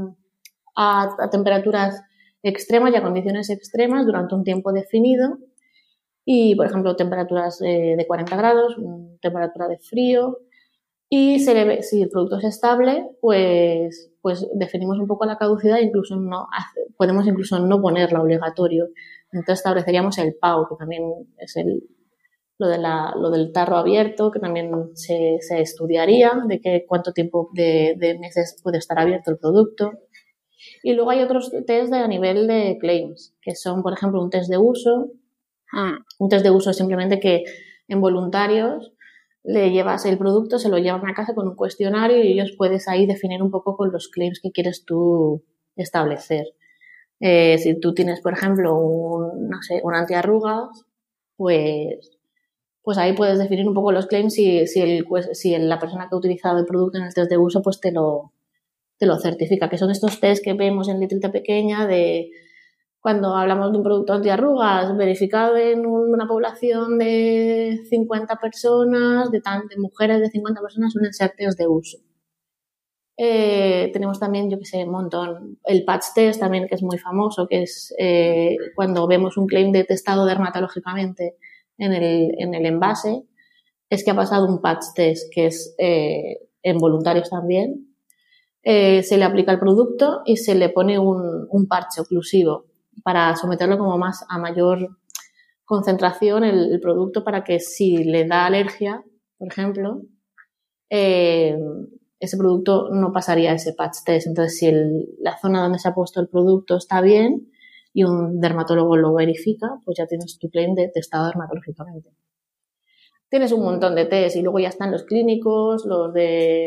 a, temperaturas extremas y a condiciones extremas durante un tiempo definido. Y, por ejemplo, temperaturas eh, de 40 grados, temperatura de frío. Y si el producto es estable, pues, pues definimos un poco la caducidad, incluso no podemos incluso no ponerla obligatorio. Entonces estableceríamos el PAU, que también es el, lo, de la, lo del tarro abierto, que también se, se estudiaría, de que cuánto tiempo de, de, meses puede estar abierto el producto. Y luego hay otros test de, a nivel de claims, que son, por ejemplo, un test de uso. Mm. Un test de uso es simplemente que en voluntarios le llevas el producto, se lo llevan a casa con un cuestionario y ellos puedes ahí definir un poco con los claims que quieres tú establecer. Eh, si tú tienes, por ejemplo, un, no sé, un antiarrugas, pues pues ahí puedes definir un poco los claims si, si, el, pues, si la persona que ha utilizado el producto en el test de uso pues te lo, te lo certifica, que son estos test que vemos en letrita pequeña de cuando hablamos de un producto antiarrugas verificado en una población de 50 personas, de, tan, de mujeres de 50 personas, suelen ser test de uso. Eh, tenemos también, yo que sé, un montón, el patch test también, que es muy famoso, que es eh, cuando vemos un claim de testado dermatológicamente en el, en el envase es que ha pasado un patch test, que es eh, en voluntarios también. Eh, se le aplica el producto y se le pone un, un parche oclusivo para someterlo como más a mayor concentración el, producto para que si le da alergia, por ejemplo, eh, ese producto no pasaría ese patch test. Entonces, si la zona donde se ha puesto el producto está bien, y un dermatólogo lo verifica, pues ya tienes tu claim de testado dermatológicamente. Tienes un montón de test y luego ya están los clínicos, los de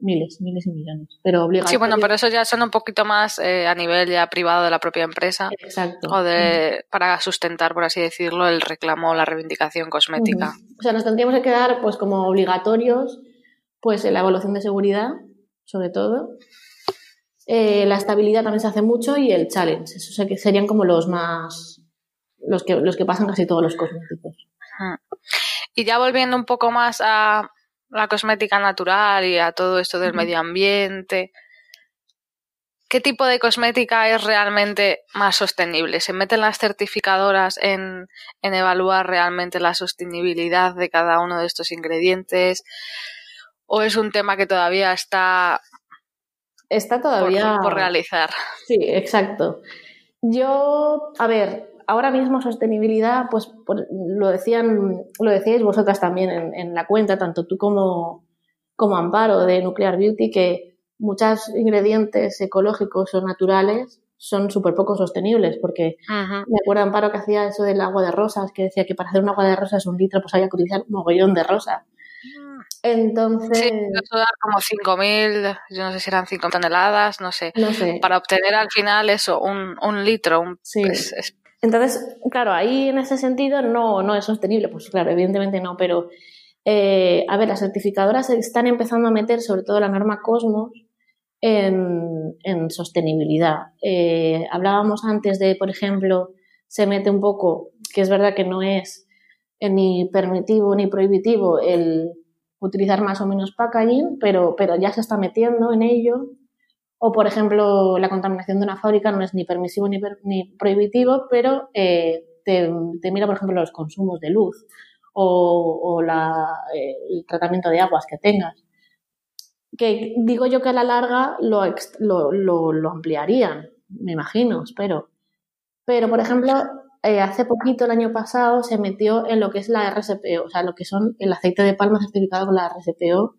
miles, miles y millones. Pero Sí, bueno, pero eso ya son un poquito más eh, a nivel ya privado de la propia empresa. Exacto. O de, para sustentar, por así decirlo, el reclamo o la reivindicación cosmética. O sea, nos tendríamos que quedar pues como obligatorios pues en la evaluación de seguridad, sobre todo, eh, la estabilidad también se hace mucho y el challenge. Eso serían como los más. los que, los que pasan casi todos los cosméticos. Y ya volviendo un poco más a la cosmética natural y a todo esto del medio ambiente. ¿Qué tipo de cosmética es realmente más sostenible? ¿Se meten las certificadoras en, en evaluar realmente la sostenibilidad de cada uno de estos ingredientes? ¿O es un tema que todavía está Está todavía... Por, realizar. Sí, exacto. Yo, a ver, ahora mismo sostenibilidad, pues lo decían, lo decíais vosotras también en, la cuenta, tanto tú como, como Amparo de Nuclear Beauty, que muchos ingredientes ecológicos o naturales son súper poco sostenibles, porque me acuerdo Amparo que hacía eso del agua de rosas, que decía que para hacer un agua de rosas un litro pues había que utilizar un mogollón de rosa. Entonces. Sí, eso da como 5.000, yo no sé si eran 5 toneladas, no sé. No sé. Para obtener al final eso, un, un litro. Un, sí. Entonces, claro, ahí en ese sentido no, no es sostenible. Pues claro, evidentemente no, pero. Eh, a ver, las certificadoras están empezando a meter, sobre todo la norma Cosmos, en, en sostenibilidad. Eh, hablábamos antes de, por ejemplo, se mete un poco, que es verdad que no es ni permitivo ni prohibitivo el utilizar más o menos packaging, pero, pero ya se está metiendo en ello. O, por ejemplo, la contaminación de una fábrica no es ni permisivo ni, prohibitivo, pero eh, te, mira, por ejemplo, los consumos de luz o, eh, el tratamiento de aguas que tengas. Que digo yo que a la larga lo, lo, lo, lo ampliarían, me imagino, espero. Pero, por ejemplo, eh, hace poquito, el año pasado, se metió en lo que es la RSPO, o sea, lo que son el aceite de palma certificado con la RSPO,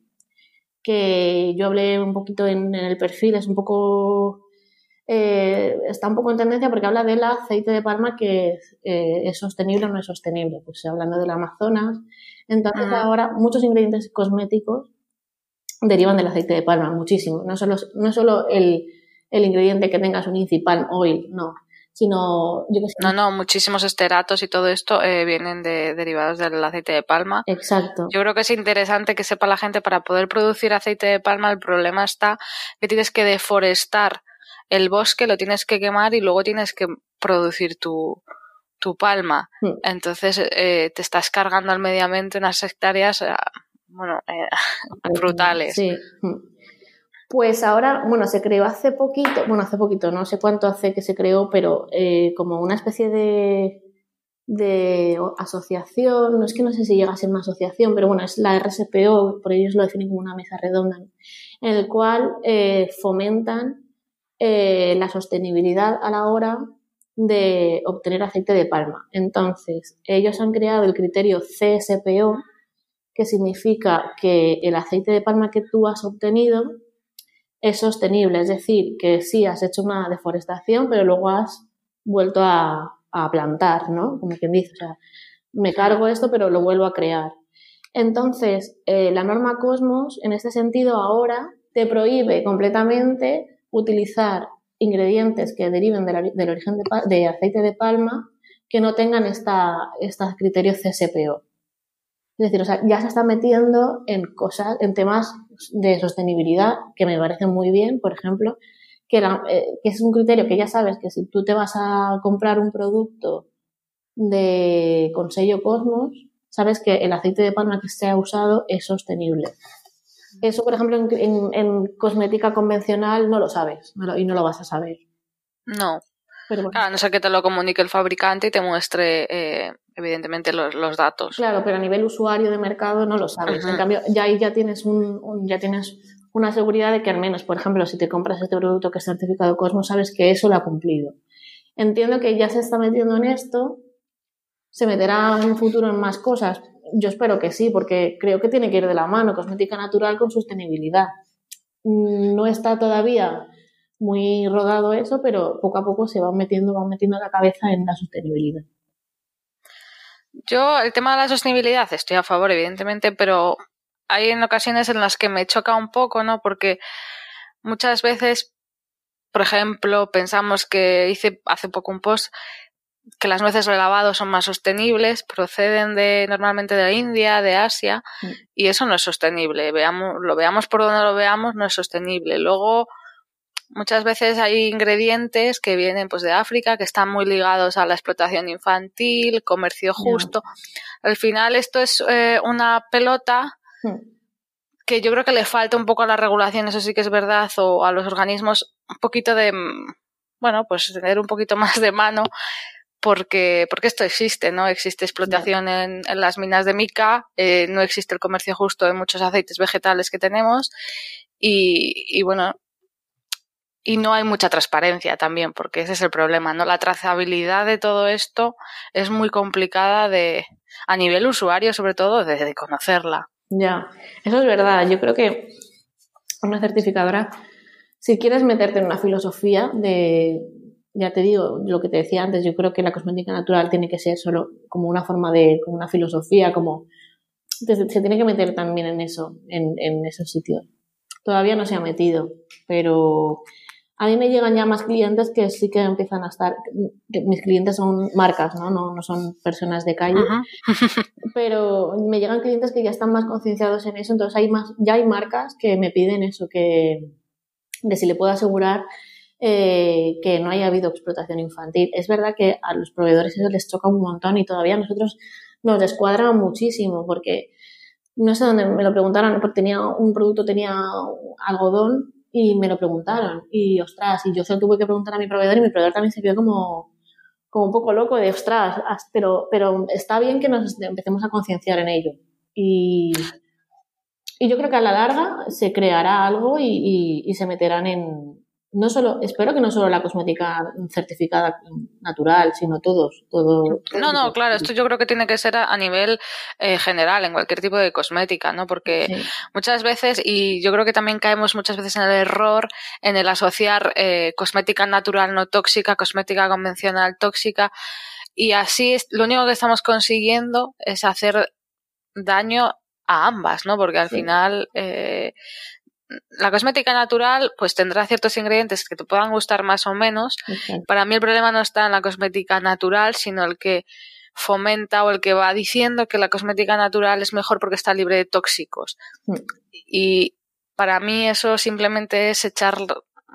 que yo hablé un poquito en, el perfil, es un poco, eh, está un poco en tendencia porque habla del aceite de palma que eh, es sostenible o no es sostenible, pues hablando del Amazonas. Entonces ahora muchos ingredientes cosméticos derivan del aceite de palma, muchísimo. No solo, no solo el, el ingrediente que tengas un incipal oil, no sino yo No, no, muchísimos esteratos y todo esto eh, vienen de derivados del aceite de palma. Exacto. Yo creo que es interesante que sepa la gente para poder producir aceite de palma el problema está que tienes que deforestar el bosque, lo tienes que quemar y luego tienes que producir tu, tu palma. Mm. Entonces eh, te estás cargando al medio ambiente unas hectáreas, eh, bueno, eh, brutales. Sí. Mm. Pues ahora, bueno, se creó hace poquito, bueno, hace poquito, no sé cuánto hace que se creó, pero eh, como una especie de, asociación, no es que no sé si llega a ser una asociación, pero bueno, es la RSPO, por ellos lo definen como una mesa redonda, en el cual eh, fomentan eh, la sostenibilidad a la hora de obtener aceite de palma. Entonces, ellos han creado el criterio CSPO, que significa que el aceite de palma que tú has obtenido es sostenible, es decir, que sí has hecho una deforestación, pero luego has vuelto a, plantar, ¿no? Como quien dice, o sea, me cargo esto, pero lo vuelvo a crear. Entonces, eh, la norma Cosmos, en este sentido, ahora te prohíbe completamente utilizar ingredientes que deriven del origen de, de aceite de palma que no tengan esta, estos criterios CSPO. Es decir, o sea, ya se está metiendo en cosas, en temas de sostenibilidad que me parecen muy bien, por ejemplo, que, era- eh, que es un criterio que ya sabes que si tú te vas a comprar un producto de con sello Cosmos, sabes que el aceite de palma que se ha usado es sostenible. Eso, por ejemplo, en, cosmética convencional no lo sabes y no lo vas a saber. No. Pero bueno. Claro, a no ser que te lo comunique el fabricante y te muestre, eh, evidentemente, los, los datos. Claro, pero a nivel usuario de mercado no lo sabes. En cambio, ya ahí ya tienes un, un- ya tienes una seguridad de que al menos, por ejemplo, si te compras este producto que es certificado Cosmos, sabes que eso lo ha cumplido. Entiendo que ya se está metiendo en esto, se meterá en un futuro en más cosas. Yo espero que sí, porque creo que tiene que ir de la mano cosmética natural con sostenibilidad. Mm, No está todavía muy rodado eso, pero poco a poco se van metiendo, van metiendo la cabeza en la sostenibilidad. Yo, el tema de la sostenibilidad, estoy a favor, evidentemente, pero hay en ocasiones en las que me choca un poco, ¿no? Porque muchas veces, por ejemplo, pensamos que hice hace poco un post que las nueces de lavado son más sostenibles, proceden de normalmente de la India, de Asia, y eso no es sostenible. Veamos, lo veamos por donde lo veamos, no es sostenible. Luego, muchas veces hay ingredientes que vienen pues de África, que están muy ligados a la explotación infantil, comercio justo. Al final esto es eh, una pelota que yo creo que le falta un poco a la regulación, eso sí que es verdad, o a los organismos un poquito de, mm, bueno, pues tener un poquito más de mano, porque, porque esto existe, ¿no? Existe explotación en, en las minas de mica, eh, no existe el comercio justo de muchos aceites vegetales que tenemos, y, y bueno, y no hay mucha transparencia también, porque ese es el problema, ¿no? La trazabilidad de todo esto es muy complicada de, a nivel usuario, sobre todo, de, conocerla. Ya, eso es verdad. Yo creo que una certificadora, si quieres meterte en una filosofía de, ya te digo, lo que te decía antes, yo creo que la cosmética natural tiene que ser solo como una forma de, como una filosofía, como se tiene que meter también en eso, en, en esos sitios. Todavía no se ha metido, pero a mí me llegan ya más clientes que sí que empiezan a estar, mis clientes son marcas, ¿no? No, no son personas de calle, pero me llegan clientes que ya están más concienciados en eso, entonces hay más, ya hay marcas que me piden eso, que de si le puedo asegurar eh, que no haya habido explotación infantil. Es verdad que a los proveedores eso les choca un montón y todavía a nosotros nos descuadra muchísimo porque no sé dónde me lo preguntaron, porque tenía un producto, tenía algodón y me lo preguntaron y ostras, y yo se lo tuve que preguntar a mi proveedor y mi proveedor también se vio como, como un poco loco de ostras, as- pero, pero está bien que nos empecemos a concienciar en ello. Y, y yo creo que a la larga se creará algo y, y- y se meterán en, no solo, espero que no solo la cosmética certificada natural, sino todos, todo. No, no, claro, esto yo creo que tiene que ser a, a nivel eh, general, en cualquier tipo de cosmética, ¿no? Porque muchas veces, y yo creo que también caemos muchas veces en el error en el asociar eh, cosmética natural no tóxica, cosmética convencional tóxica, y así es, lo único que estamos consiguiendo es hacer daño a ambas, ¿no? Porque al Sí. final eh, la cosmética natural pues tendrá ciertos ingredientes que te puedan gustar más o menos. Para mí el problema no está en la cosmética natural, sino el que fomenta o el que va diciendo que la cosmética natural es mejor porque está libre de tóxicos. Mm. Y para mí eso simplemente es echar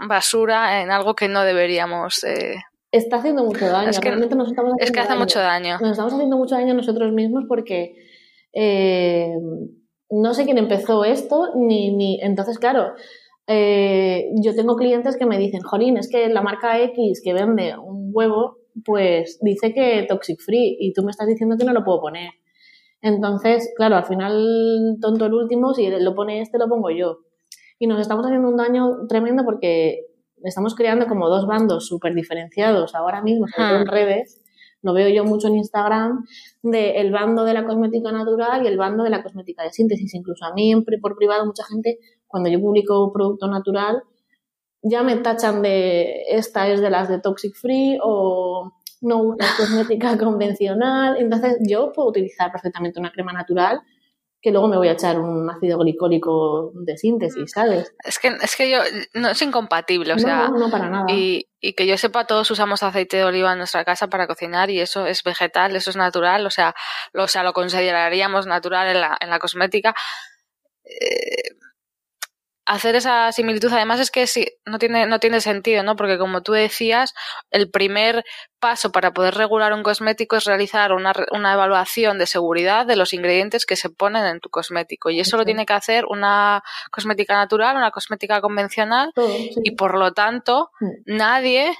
basura en algo que no deberíamos eh, está haciendo mucho daño. Es que, Realmente nos estamos es que hace mucho daño. Nos estamos haciendo mucho daño a nosotros mismos porque eh, no sé quién empezó esto, ni, ni entonces, claro, eh, yo tengo clientes que me dicen, Jolín, es que la marca X que vende un huevo, pues dice que toxic free y tú me estás diciendo que no lo puedo poner. Entonces, claro, al final, tonto el último, si lo pone este, lo pongo yo. Y nos estamos haciendo un daño tremendo porque estamos creando como dos bandos súper diferenciados ahora mismo, sobre todo en redes. Lo veo yo mucho en Instagram, de el bando de la cosmética natural y el bando de la cosmética de síntesis. Incluso a mí, en por privado, mucha gente, cuando yo publico producto natural, ya me tachan de esta es de las de toxic free o no usa cosmética convencional. Entonces, yo puedo utilizar perfectamente una crema natural que luego me voy a echar un ácido glicólico de síntesis, ¿sabes? Es que, es que yo, no es incompatible, o No, sea. no, no, para nada. Y, y que yo sepa, todos usamos aceite de oliva en nuestra casa para cocinar y eso es vegetal, eso es natural, o sea, lo, o sea, lo consideraríamos natural en la, en la cosmética. Eh, hacer esa similitud, además es que sí, no tiene, no tiene sentido, ¿no? Porque como tú decías, el primer paso para poder regular un cosmético es realizar una, una evaluación de seguridad de los ingredientes que se ponen en tu cosmético. Y eso lo tiene que hacer una cosmética natural, una cosmética convencional, sí. y por lo tanto, Mm. nadie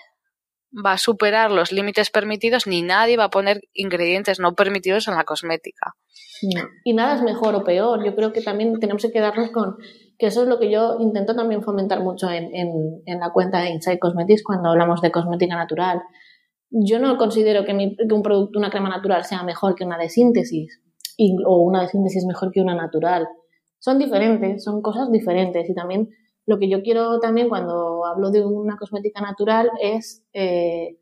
va a superar los límites permitidos ni nadie va a poner ingredientes no permitidos en la cosmética. No. Y nada es mejor o peor. Yo creo que también tenemos que quedarnos con que eso es lo que yo intento también fomentar mucho en, en, en la cuenta de Inside Cosmetics cuando hablamos de cosmética natural. Yo no considero que, mi- que un producto, una crema natural sea mejor que una de síntesis y- o una de síntesis mejor que una natural. Son diferentes, son cosas diferentes y también lo que yo quiero también cuando hablo de una cosmética natural es eh,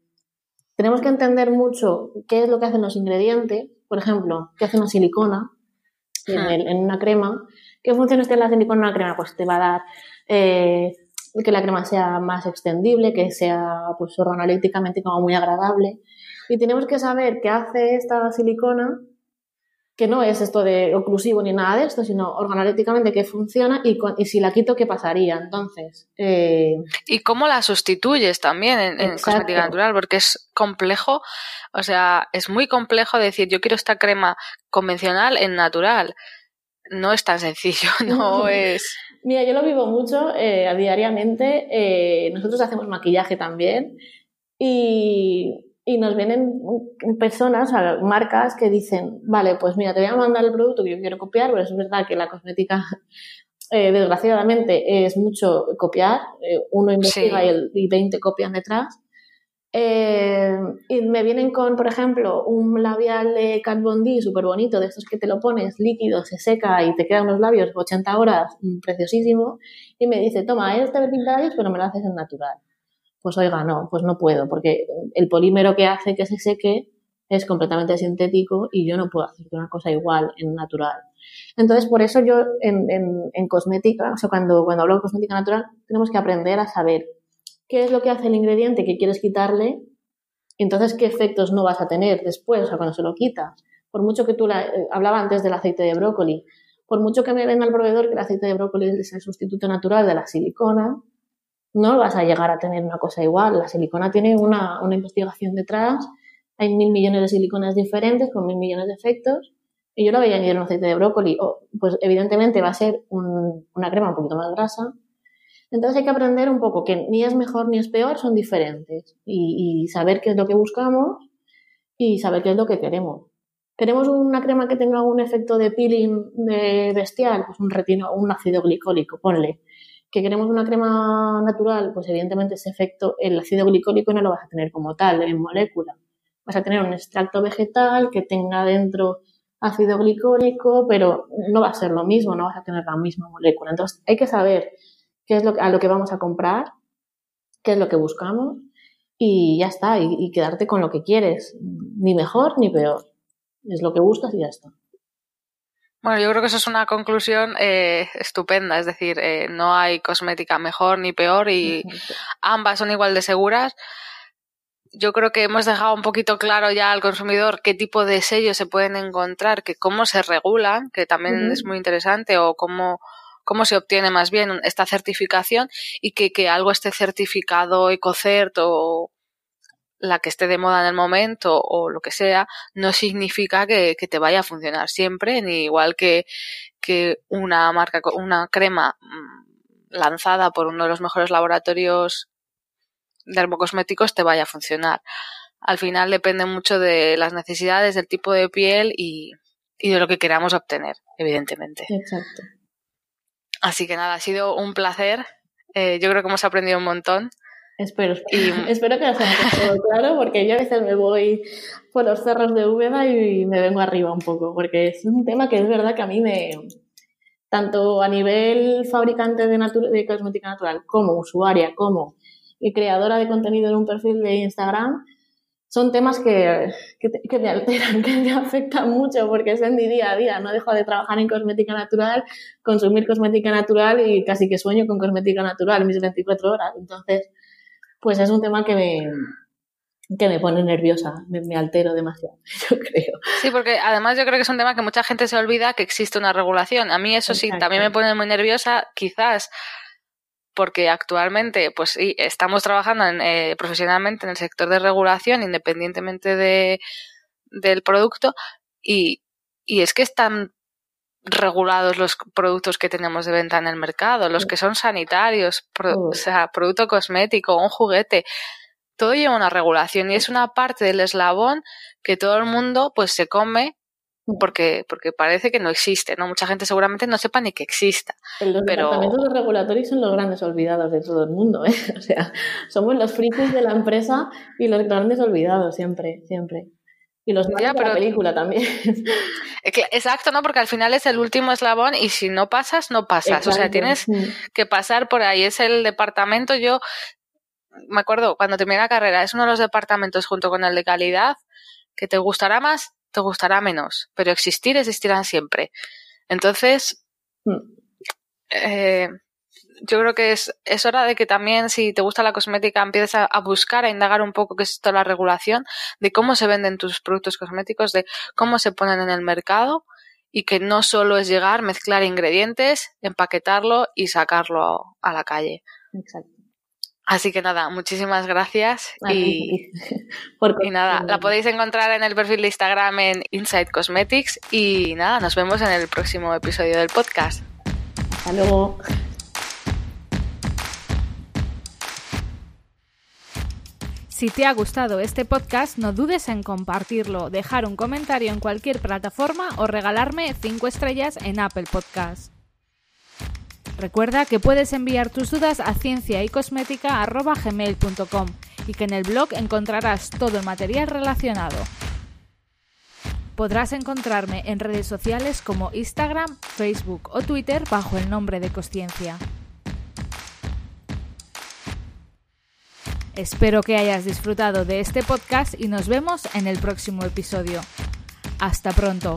tenemos que entender mucho qué es lo que hacen los ingredientes. Por ejemplo, qué hace una silicona en, el- en una crema. ¿Qué funciones tiene la silicona en una crema? Pues te va a dar eh, que la crema sea más extendible, que sea pues organolépticamente como muy agradable. Y tenemos que saber qué hace esta silicona, que no es esto de oclusivo ni nada de esto, sino organolépticamente qué funciona y, y si la quito, qué pasaría. Entonces, eh, Y cómo la sustituyes también en, en cosmética natural, porque es complejo, o sea, es muy complejo decir yo quiero esta crema convencional en natural. No es tan sencillo, no es. Mira, yo lo vivo mucho eh, diariamente. eh, nosotros hacemos maquillaje también y, y nos vienen personas, marcas que dicen, vale, pues mira, te voy a mandar el producto que yo quiero copiar, pero es verdad que la cosmética, eh, desgraciadamente, es mucho copiar. eh, uno investiga Sí. y, el, y 20 copian detrás. Eh, y me vienen con, por ejemplo, un labial de Kat Von D súper bonito, de estos que te lo pones líquido, se seca y te quedan unos labios 80 horas, mm, preciosísimo, y me dice, toma, este labios, pero me lo haces en natural. Pues oiga, no, pues no puedo, porque el polímero que hace que se seque es completamente sintético y yo no puedo hacer una cosa igual en natural. Entonces, por eso yo en, en, en cosmética, o sea, cuando, cuando hablo de cosmética natural, tenemos que aprender a saber qué es lo que hace el ingrediente que quieres quitarle entonces qué efectos no vas a tener después, o sea, cuando se lo quitas. Por mucho que tú la, eh, hablaba antes del aceite de brócoli, por mucho que me venda el proveedor que el aceite de brócoli es el sustituto natural de la silicona, no vas a llegar a tener una cosa igual. La silicona tiene una, una investigación detrás, hay mil millones de siliconas diferentes con mil millones de efectos, y yo la veía añadir un aceite de brócoli, o, pues evidentemente va a ser un- una crema un poquito más grasa, entonces hay que aprender un poco que ni es mejor ni es peor, son diferentes. Y, y saber qué es lo que buscamos y saber qué es lo que queremos. ¿Queremos una crema que tenga un efecto de peeling de bestial? Pues un retino, un ácido glicólico, ponle. ¿Que queremos una crema natural? Pues evidentemente ese efecto, el ácido glicólico no lo vas a tener como tal, en molécula. Vas a tener un extracto vegetal que tenga dentro ácido glicólico, pero no va a ser lo mismo, no vas a tener la misma molécula. Entonces hay que saber qué es lo, a lo que vamos a comprar, qué es lo que buscamos y ya está, y, y quedarte con lo que quieres, ni mejor ni peor. Es lo que buscas y ya está. Bueno, yo creo que eso es una conclusión eh, estupenda, es decir, eh, no hay cosmética mejor ni peor y ambas son igual de seguras. Yo creo que hemos dejado un poquito claro ya al consumidor qué tipo de sellos se pueden encontrar, que cómo se regulan, que también Ujú. es muy interesante, o cómo, cómo se obtiene más bien esta certificación y que, algo esté certificado EcoCert o la que esté de moda en el momento o lo que sea, no significa que, te vaya a funcionar siempre, ni igual que, que una marca, una crema mm, lanzada por uno de los mejores laboratorios dermocosméticos te vaya a funcionar. Al final depende mucho de las necesidades, del tipo de piel y, y de lo que queramos obtener, evidentemente. Exacto. Así que nada, ha sido un placer. Eh, yo creo que hemos aprendido un montón. Espero, espero que os haya quedado claro, porque yo a veces me voy por los cerros de Úbeda y me vengo arriba un poco, porque es un tema que es verdad que a mí me, tanto a nivel fabricante de, de cosmética natural, como usuaria, como creadora de contenido en un perfil de Instagram, son temas que, que, me alteran, que me afectan mucho porque es en mi día a día. No dejo de trabajar en cosmética natural, consumir cosmética natural y casi que sueño con cosmética natural mis 24 horas. Entonces, pues es un tema que me, que me pone nerviosa, me, altero demasiado, yo creo. Sí, porque además yo creo que es un tema que mucha gente se olvida que existe una regulación. A mí eso sí, también me pone muy nerviosa, quizás porque actualmente, pues sí, estamos trabajando eh, profesionalmente en el sector de regulación, independientemente de, del producto, y, y es que están regulados los productos que tenemos de venta en el mercado, los que son sanitarios, o sea, producto cosmético, un juguete, todo lleva una regulación y es una parte del eslabón que todo el mundo pues se come porque, porque parece que no existe, ¿no? Mucha gente seguramente no sepa ni que exista. Los pero... departamentos regulatorios son los grandes olvidados de todo el mundo, ¿eh? O sea, somos los frikis de la empresa y los grandes olvidados siempre, siempre. Y los ya, de la película también. Exacto, ¿no? Porque al final es el último eslabón y si no pasas, no pasas. O sea, tienes que pasar por ahí. Es el departamento, yo me acuerdo cuando terminé la carrera, es uno de los departamentos junto con el de calidad que te gustará más te gustará menos, pero existir existirán siempre. Entonces, mm. eh, yo creo que es, es hora de que también, si te gusta la cosmética, empieces a, buscar, a indagar un poco qué es toda la regulación, de cómo se venden tus productos cosméticos, de cómo se ponen en el mercado y que no solo es llegar, mezclar ingredientes, empaquetarlo y sacarlo a la calle. Exacto. Así que nada, muchísimas gracias. Y, y, nada, la podéis encontrar en el perfil de Instagram en Inside Cosmetics. Y nada, nos vemos en el próximo episodio del podcast. Hasta luego. Si te ha gustado este podcast, no dudes en compartirlo, dejar un comentario en cualquier plataforma o regalarme 5 estrellas en Apple Podcasts. Recuerda que puedes enviar tus dudas a ciencia y y que en el blog encontrarás todo el material relacionado. Podrás encontrarme en redes sociales como Instagram, Facebook o Twitter bajo el nombre de Cosciencia. Espero que hayas disfrutado de este podcast y nos vemos en el próximo episodio. Hasta pronto.